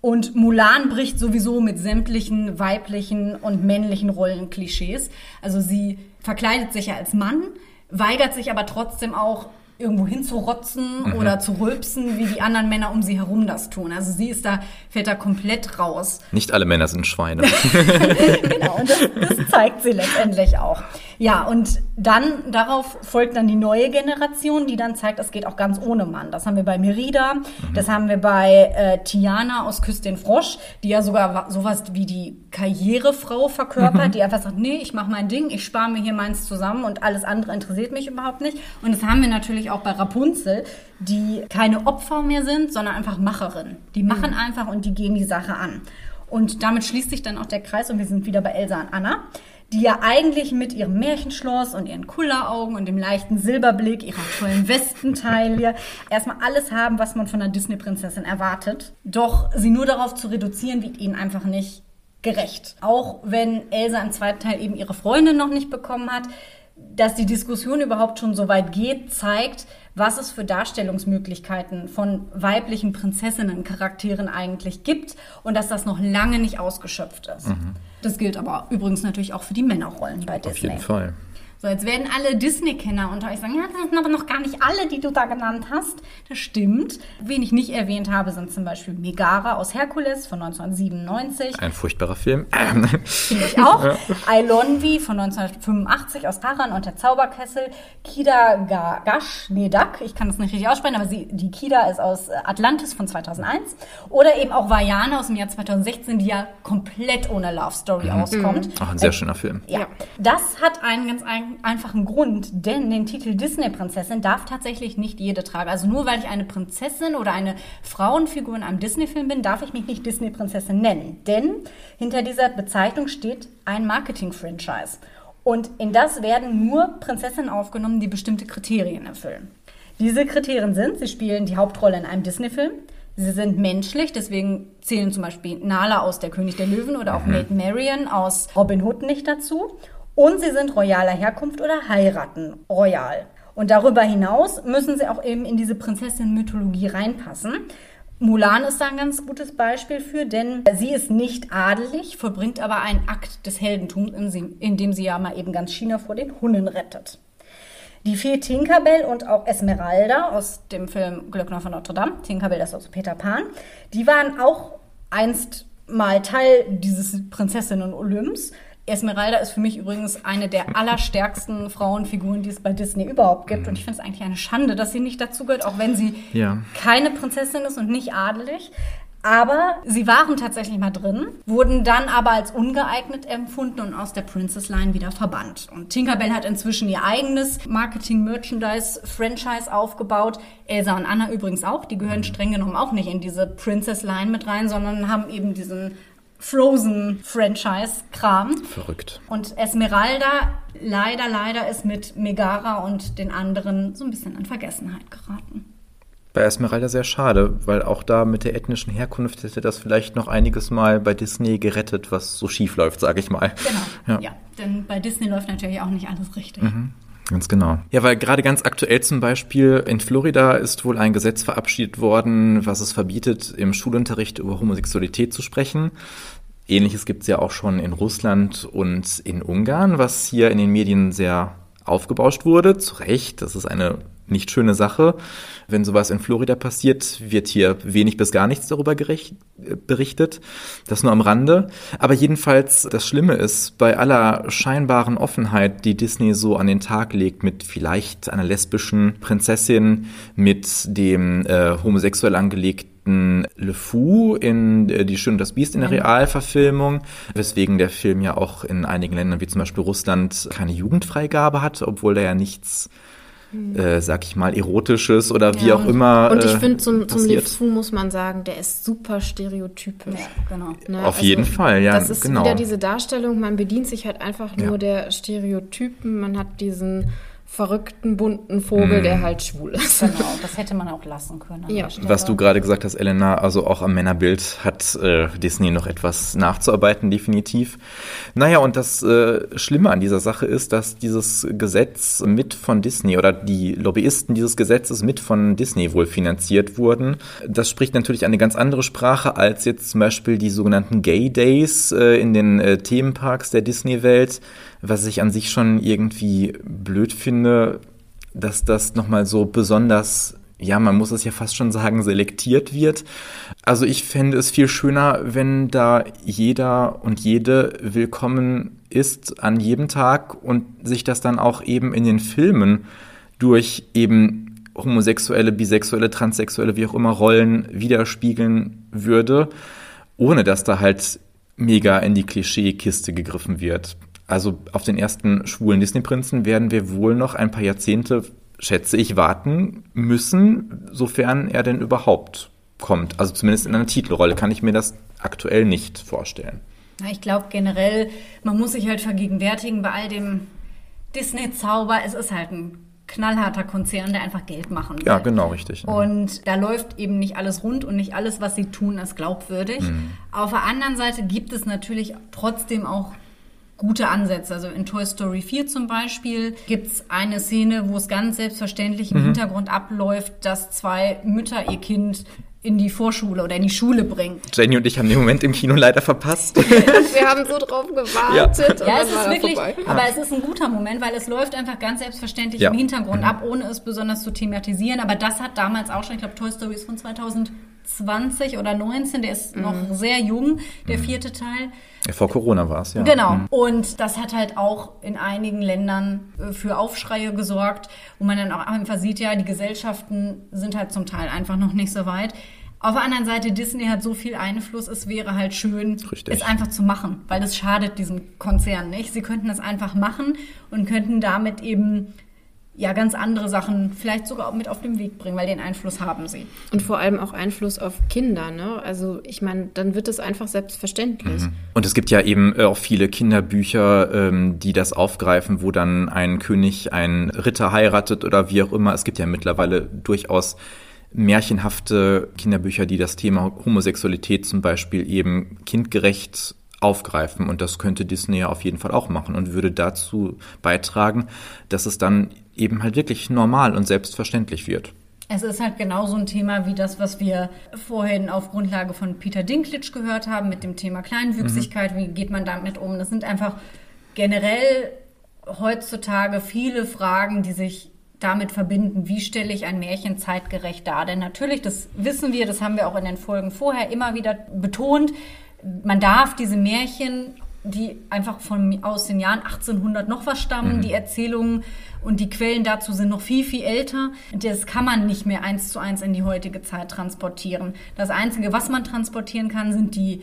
Und Mulan bricht sowieso mit sämtlichen weiblichen und männlichen Rollenklischees. Also sie verkleidet sich ja als Mann, weigert sich aber trotzdem auch irgendwo hinzurotzen mhm. oder zu rülpsen, wie die anderen Männer um sie herum das tun. Also sie ist da, fällt da komplett raus. Nicht alle Männer sind Schweine. genau, und das, das, zeigt sie letztendlich auch. Ja, und dann, darauf folgt dann die neue Generation, die dann zeigt, es geht auch ganz ohne Mann. Das haben wir bei Merida, mhm. das haben wir bei äh, Tiana aus Küss den Frosch, die ja sogar sowas wie die Karrierefrau verkörpert, mhm. die einfach sagt, nee, ich mache mein Ding, ich spare mir hier meins zusammen und alles andere interessiert mich überhaupt nicht. Und das haben wir natürlich auch bei Rapunzel, die keine Opfer mehr sind, sondern einfach Macherinnen. Die machen mhm. einfach und die gehen die Sache an. Und damit schließt sich dann auch der Kreis und wir sind wieder bei Elsa und Anna, die ja eigentlich mit ihrem Märchenschloss und ihren Kulleraugen und dem leichten Silberblick, ihrer tollen Westentaille erstmal alles haben, was man von einer Disney-Prinzessin erwartet. Doch sie nur darauf zu reduzieren, wird ihnen einfach nicht gerecht. Auch wenn Elsa im zweiten Teil eben ihre Freundin noch nicht bekommen hat, dass die Diskussion überhaupt schon so weit geht, zeigt, was es für Darstellungsmöglichkeiten von weiblichen Prinzessinnen-Charakteren eigentlich gibt und dass das noch lange nicht ausgeschöpft ist. Mhm. Das gilt aber übrigens natürlich auch für die Männerrollen bei Disney. Auf jeden Fall. So, jetzt werden alle Disney-Kenner unter euch sagen, ja, das sind aber noch gar nicht alle, die du da genannt hast. Das stimmt. Wen ich nicht erwähnt habe, sind zum Beispiel Megara aus Herkules von 1997. Ein furchtbarer Film. Finde ich auch. Ailonvi von 1985 aus Taran und der Zauberkessel. Kida Gash, nee, Duck, ich kann das nicht richtig aussprechen, aber sie, die Kida ist aus Atlantis von 2001. Oder eben auch Vajana aus dem Jahr 2016, die ja komplett ohne Love Story mhm. auskommt. Auch ein sehr schöner Film. Ja. Das hat einen ganz eigenen einfachen Grund, denn den Titel Disney-Prinzessin darf tatsächlich nicht jede tragen. Also nur weil ich eine Prinzessin oder eine Frauenfigur in einem Disney-Film bin, darf ich mich nicht Disney-Prinzessin nennen. Denn hinter dieser Bezeichnung steht ein Marketing-Franchise. Und in das werden nur Prinzessinnen aufgenommen, die bestimmte Kriterien erfüllen. Diese Kriterien sind, sie spielen die Hauptrolle in einem Disney-Film, sie sind menschlich, deswegen zählen zum Beispiel Nala aus Der König der Löwen oder auch mhm. Maid Marian aus Robin Hood nicht dazu. Und sie sind royaler Herkunft oder heiraten royal. Und darüber hinaus müssen sie auch eben in diese Prinzessin-Mythologie reinpassen. Mulan ist da ein ganz gutes Beispiel für, denn sie ist nicht adelig, vollbringt aber einen Akt des Heldentums, indem sie ja mal eben ganz China vor den Hunnen rettet. Die Fee Tinkerbell und auch Esmeralda aus dem Film Glöckner von Notre Dame, Tinkerbell das ist also Peter Pan, die waren auch einst mal Teil dieses Prinzessinnen Olymps, Esmeralda ist für mich übrigens eine der allerstärksten Frauenfiguren, die es bei Disney überhaupt gibt. Und ich finde es eigentlich eine Schande, dass sie nicht dazugehört, auch wenn sie ja. keine Prinzessin ist und nicht adelig. Aber sie waren tatsächlich mal drin, wurden dann aber als ungeeignet empfunden und aus der Princess Line wieder verbannt. Und Tinkerbell hat inzwischen ihr eigenes Marketing-Merchandise-Franchise aufgebaut. Elsa und Anna übrigens auch. Die gehören streng genommen auch nicht in diese Princess Line mit rein, sondern haben eben diesen Frozen-Franchise-Kram. Verrückt. Und Esmeralda leider, leider ist mit Megara und den anderen so ein bisschen in Vergessenheit geraten. Bei Esmeralda sehr schade, weil auch da mit der ethnischen Herkunft hätte das vielleicht noch einiges Mal bei Disney gerettet, was so schief läuft, sage ich mal. Genau, ja. ja. Denn bei Disney läuft natürlich auch nicht alles richtig. Mhm. Ganz genau. Ja, weil gerade ganz aktuell zum Beispiel in Florida ist wohl ein Gesetz verabschiedet worden, was es verbietet, im Schulunterricht über Homosexualität zu sprechen. Ähnliches gibt es ja auch schon in Russland und in Ungarn, was hier in den Medien sehr aufgebauscht wurde. Zu Recht, das ist eine nicht schöne Sache. Wenn sowas in Florida passiert, wird hier wenig bis gar nichts darüber gerecht, äh, berichtet. Das nur am Rande. Aber jedenfalls, das Schlimme ist, bei aller scheinbaren Offenheit, die Disney so an den Tag legt, mit vielleicht einer lesbischen Prinzessin, mit dem äh, homosexuell angelegten Le Fou in äh, Die Schön und das Biest in der Realverfilmung, weswegen der Film ja auch in einigen Ländern wie zum Beispiel Russland keine Jugendfreigabe hat, obwohl da ja nichts äh, sag ich mal, erotisches oder wie ja, auch immer. Und ich äh, finde, zum, zum Le Fou muss man sagen, der ist super stereotypisch. Ja, genau. Ne? Auf also, jeden Fall, ja. Das ist genau. wieder diese Darstellung, man bedient sich halt einfach nur ja. der Stereotypen, man hat diesen verrückten, bunten Vogel, der halt schwul ist. Genau, das hätte man auch lassen können. Ja. Was du gerade gesagt hast, Elena, also auch am Männerbild hat äh, Disney noch etwas nachzuarbeiten, definitiv. Naja, und das äh, Schlimme an dieser Sache ist, dass dieses Gesetz mit von Disney oder die Lobbyisten dieses Gesetzes mit von Disney wohl finanziert wurden. Das spricht natürlich eine ganz andere Sprache als jetzt zum Beispiel die sogenannten Gay Days äh, in den äh, Themenparks der Disney-Welt, was ich an sich schon irgendwie blöd finde, dass das nochmal so besonders, ja, man muss es ja fast schon sagen, selektiert wird. Also ich fände es viel schöner, wenn da jeder und jede willkommen ist an jedem Tag und sich das dann auch eben in den Filmen durch eben homosexuelle, bisexuelle, transsexuelle, wie auch immer Rollen widerspiegeln würde, ohne dass da halt mega in die Klischeekiste gegriffen wird. Also auf den ersten schwulen Disney-Prinzen werden wir wohl noch ein paar Jahrzehnte, schätze ich, warten müssen, sofern er denn überhaupt kommt. Also zumindest in einer Titelrolle kann ich mir das aktuell nicht vorstellen. Ich glaube generell, man muss sich halt vergegenwärtigen bei all dem Disney-Zauber. Es ist halt ein knallharter Konzern, der einfach Geld machen will. Ja, genau, richtig. Und da läuft eben nicht alles rund und nicht alles, was sie tun, ist glaubwürdig. Auf der anderen Seite gibt es natürlich trotzdem auch gute Ansätze. Also in Toy Story 4 zum Beispiel gibt es eine Szene, wo es ganz selbstverständlich im Hintergrund abläuft, dass zwei Mütter ihr Kind in die Vorschule oder in die Schule bringen. Jenny und ich haben den Moment im Kino leider verpasst. Wir haben so drauf gewartet. und Ja, dann es ist wirklich, vorbei. aber es ist ein guter Moment, weil es läuft einfach ganz selbstverständlich Ja. im Hintergrund ab, ohne es besonders zu thematisieren. Aber das hat damals auch schon, ich glaube, Toy Story ist von 2020 oder 19, der ist noch sehr jung, der vierte Teil. Ja, Vor Corona war es, ja. Genau. Und das hat halt auch in einigen Ländern äh, für Aufschreie gesorgt, wo man dann auch einfach sieht, ja, die Gesellschaften sind halt zum Teil einfach noch nicht so weit. Auf der anderen Seite, Disney hat so viel Einfluss, es wäre halt schön, Richtig. es einfach zu machen, weil das schadet diesem Konzern nicht. Sie könnten das einfach machen und könnten damit eben ja ganz andere Sachen vielleicht sogar auch mit auf den Weg bringen, weil den Einfluss haben sie. Und vor allem auch Einfluss auf Kinder, ne? Also ich meine, dann wird es einfach selbstverständlich. Und es gibt ja eben äh, auch viele Kinderbücher, ähm, die das aufgreifen, wo dann ein König einen Ritter heiratet oder wie auch immer. Es gibt ja mittlerweile durchaus märchenhafte Kinderbücher, die das Thema Homosexualität zum Beispiel eben kindgerecht aufgreifen. Und das könnte Disney ja auf jeden Fall auch machen und würde dazu beitragen, dass es dann eben halt wirklich normal und selbstverständlich wird. Es ist halt genauso ein Thema wie das, was wir vorhin auf Grundlage von Peter Dinklage gehört haben mit dem Thema Kleinwüchsigkeit. Wie geht man damit um? Das sind einfach generell heutzutage viele Fragen, die sich damit verbinden, wie stelle ich ein Märchen zeitgerecht dar? Denn natürlich, das wissen wir, das haben wir auch in den Folgen vorher immer wieder betont, man darf diese Märchen, die einfach von, aus den Jahren 1800 noch was stammen, die Erzählungen und die Quellen dazu sind noch viel, viel älter. Das kann man nicht mehr eins zu eins in die heutige Zeit transportieren. Das Einzige, was man transportieren kann, sind die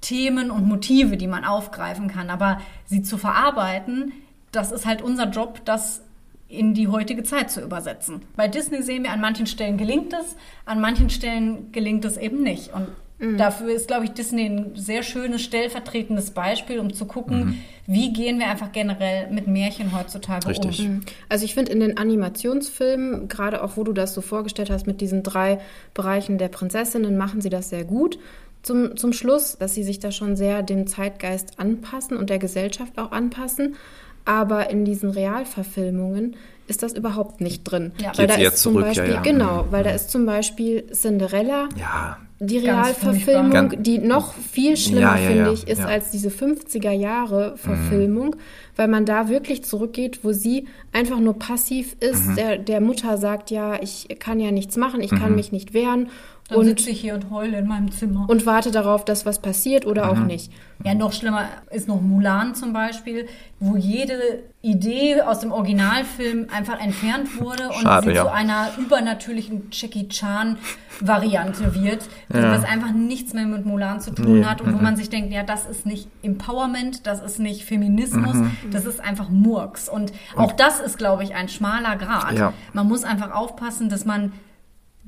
Themen und Motive, die man aufgreifen kann. Aber sie zu verarbeiten, das ist halt unser Job, das in die heutige Zeit zu übersetzen. Bei Disney sehen wir, an manchen Stellen gelingt es, an manchen Stellen gelingt es eben nicht. Und dafür ist, glaube ich, Disney ein sehr schönes, stellvertretendes Beispiel, um zu gucken, wie gehen wir einfach generell mit Märchen heutzutage Richtig. um. Also ich finde in den Animationsfilmen, gerade auch wo du das so vorgestellt hast mit diesen drei Bereichen der Prinzessinnen, machen sie das sehr gut. Zum, zum Schluss, dass sie sich da schon sehr dem Zeitgeist anpassen und der Gesellschaft auch anpassen. Aber in diesen Realverfilmungen ist das überhaupt nicht drin. Ja. Weil Geht da ist zum zurück, ja, Beispiel, ja. genau, weil da ist zum Beispiel Cinderella, Ja, die Realverfilmung, die noch viel schlimmer, Ja, ja, finde ich, ist als diese 50er Jahre Verfilmung, weil man da wirklich zurückgeht, wo sie einfach nur passiv ist. Mhm. Der, der Mutter sagt, ja, ich kann ja nichts machen, ich kann mich nicht wehren Dann und, sitze ich hier und heule in meinem Zimmer. und warte darauf, dass was passiert oder Mhm. auch nicht. Ja, noch schlimmer ist noch Mulan zum Beispiel, wo jede Idee aus dem Originalfilm einfach entfernt wurde und Schade, sie ja. zu einer übernatürlichen Jackie Chan-Variante wird, Ja. was einfach nichts mehr mit Mulan zu tun Nee, hat und wo man sich denkt, ja, das ist nicht Empowerment, das ist nicht Feminismus, Mhm. das ist einfach Murks. Und auch das ist, glaube ich, ein schmaler Grad. Ja. Man muss einfach aufpassen, dass man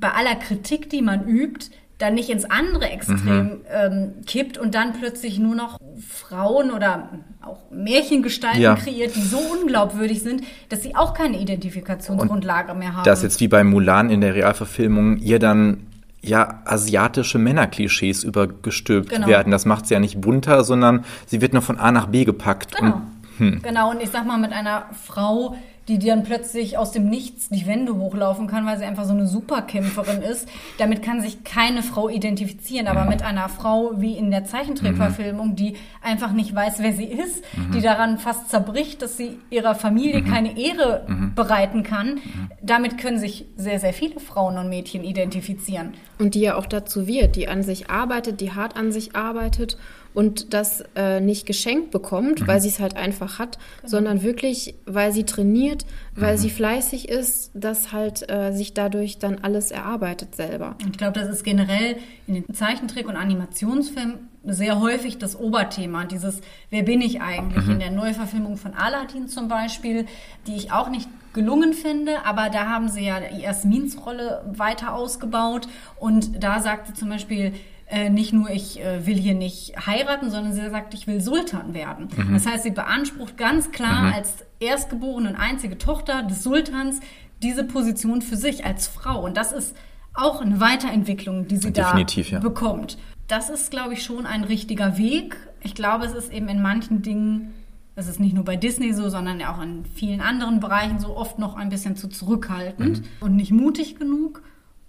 bei aller Kritik, die man übt, dann nicht ins andere Extrem ähm, kippt und dann plötzlich nur noch Frauen oder auch Märchengestalten Ja. kreiert, die so unglaubwürdig sind, dass sie auch keine Identifikationsgrundlage mehr haben. Dass jetzt wie bei Mulan in der Realverfilmung ihr dann ja asiatische Männerklischees übergestülpt Genau. werden. Das macht sie ja nicht bunter, sondern sie wird nur von A nach B gepackt. Genau. Und Genau, und ich sag mal, mit einer Frau, die dann plötzlich aus dem Nichts die Wände hochlaufen kann, weil sie einfach so eine Superkämpferin ist, damit kann sich keine Frau identifizieren. Aber mit einer Frau wie in der Zeichentrickverfilmung, die einfach nicht weiß, wer sie ist, die daran fast zerbricht, dass sie ihrer Familie keine Ehre bereiten kann, damit können sich sehr, sehr viele Frauen und Mädchen identifizieren. Und die ja auch dazu wird, die an sich arbeitet, die hart an sich arbeitet und das äh, nicht geschenkt bekommt, weil sie es halt einfach hat, sondern wirklich, weil sie trainiert, weil sie fleißig ist, dass halt äh, sich dadurch dann alles erarbeitet selber. Und ich glaube, das ist generell in den Zeichentrick- und Animationsfilmen sehr häufig das Oberthema. Dieses, wer bin ich eigentlich? In der Neuverfilmung von Aladdin zum Beispiel, die ich auch nicht gelungen finde, aber da haben sie ja Jasmins Rolle weiter ausgebaut und da sagte zum Beispiel äh, nicht nur, ich äh, will hier nicht heiraten, sondern sie sagt, ich will Sultan werden. Das heißt, sie beansprucht ganz klar als erstgeborene und einzige Tochter des Sultans diese Position für sich als Frau. Und das ist auch eine Weiterentwicklung, die sie Definitiv, da ja. bekommt. Das ist, glaube ich, schon ein richtiger Weg. Ich glaube, es ist eben in manchen Dingen, das ist nicht nur bei Disney so, sondern auch in vielen anderen Bereichen so oft noch ein bisschen zu zurückhaltend und nicht mutig genug.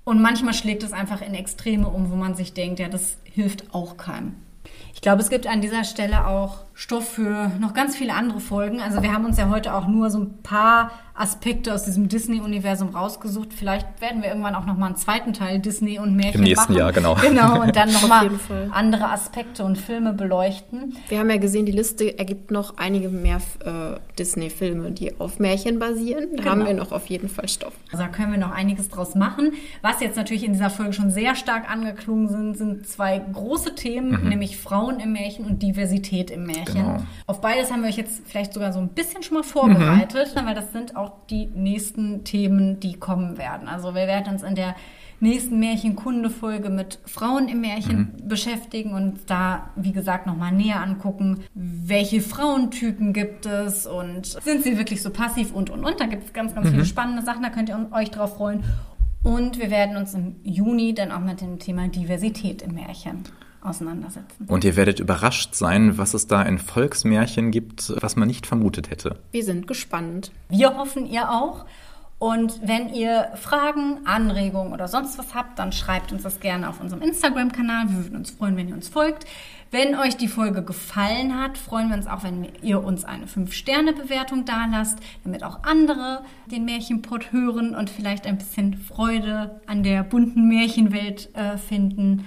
Und manchmal schlägt es einfach in Extreme um, wo man sich denkt, ja, das hilft auch keinem. Ich glaube, es gibt an dieser Stelle auch Stoff für noch ganz viele andere Folgen. Also wir haben uns ja heute auch nur so ein paar Aspekte aus diesem Disney-Universum rausgesucht. Vielleicht werden wir irgendwann auch noch mal einen zweiten Teil Disney und Märchen Im nächsten machen. Jahr, genau. Genau, und dann noch mal andere Aspekte und Filme beleuchten. Wir haben ja gesehen, die Liste ergibt noch einige mehr äh, Disney-Filme, die auf Märchen basieren. Da Genau. haben wir noch auf jeden Fall Stoff. Also da können wir noch einiges draus machen. Was jetzt natürlich in dieser Folge schon sehr stark angeklungen sind, sind zwei große Themen, nämlich Frauen im Märchen und Diversität im Märchen. Genau. Auf beides haben wir euch jetzt vielleicht sogar so ein bisschen schon mal vorbereitet, weil das sind auch die nächsten Themen, die kommen werden. Also wir werden uns in der nächsten Märchenkunde-Folge mit Frauen im Märchen beschäftigen und da, wie gesagt, nochmal näher angucken, welche Frauentypen gibt es und sind sie wirklich so passiv und, und, und. Da gibt es ganz, ganz viele spannende Sachen, da könnt ihr euch drauf freuen. Und wir werden uns im Juni dann auch mit dem Thema Diversität im Märchen auseinandersetzen. Und ihr werdet überrascht sein, was es da in Volksmärchen gibt, was man nicht vermutet hätte. Wir sind gespannt. Wir hoffen, ihr auch. Und wenn ihr Fragen, Anregungen oder sonst was habt, dann schreibt uns das gerne auf unserem Instagram-Kanal. Wir würden uns freuen, wenn ihr uns folgt. Wenn euch die Folge gefallen hat, freuen wir uns auch, wenn ihr uns eine 5-Sterne-Bewertung dalasst, damit auch andere den Märchenpot hören und vielleicht ein bisschen Freude an der bunten Märchenwelt äh, finden.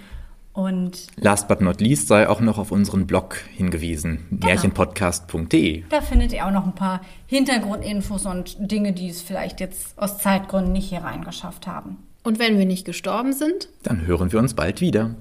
Und last but not least sei auch noch auf unseren Blog hingewiesen, genau. märchenpodcast.de. Da findet ihr auch noch ein paar Hintergrundinfos und Dinge, die es vielleicht jetzt aus Zeitgründen nicht hier reingeschafft haben. Und wenn wir nicht gestorben sind, dann hören wir uns bald wieder.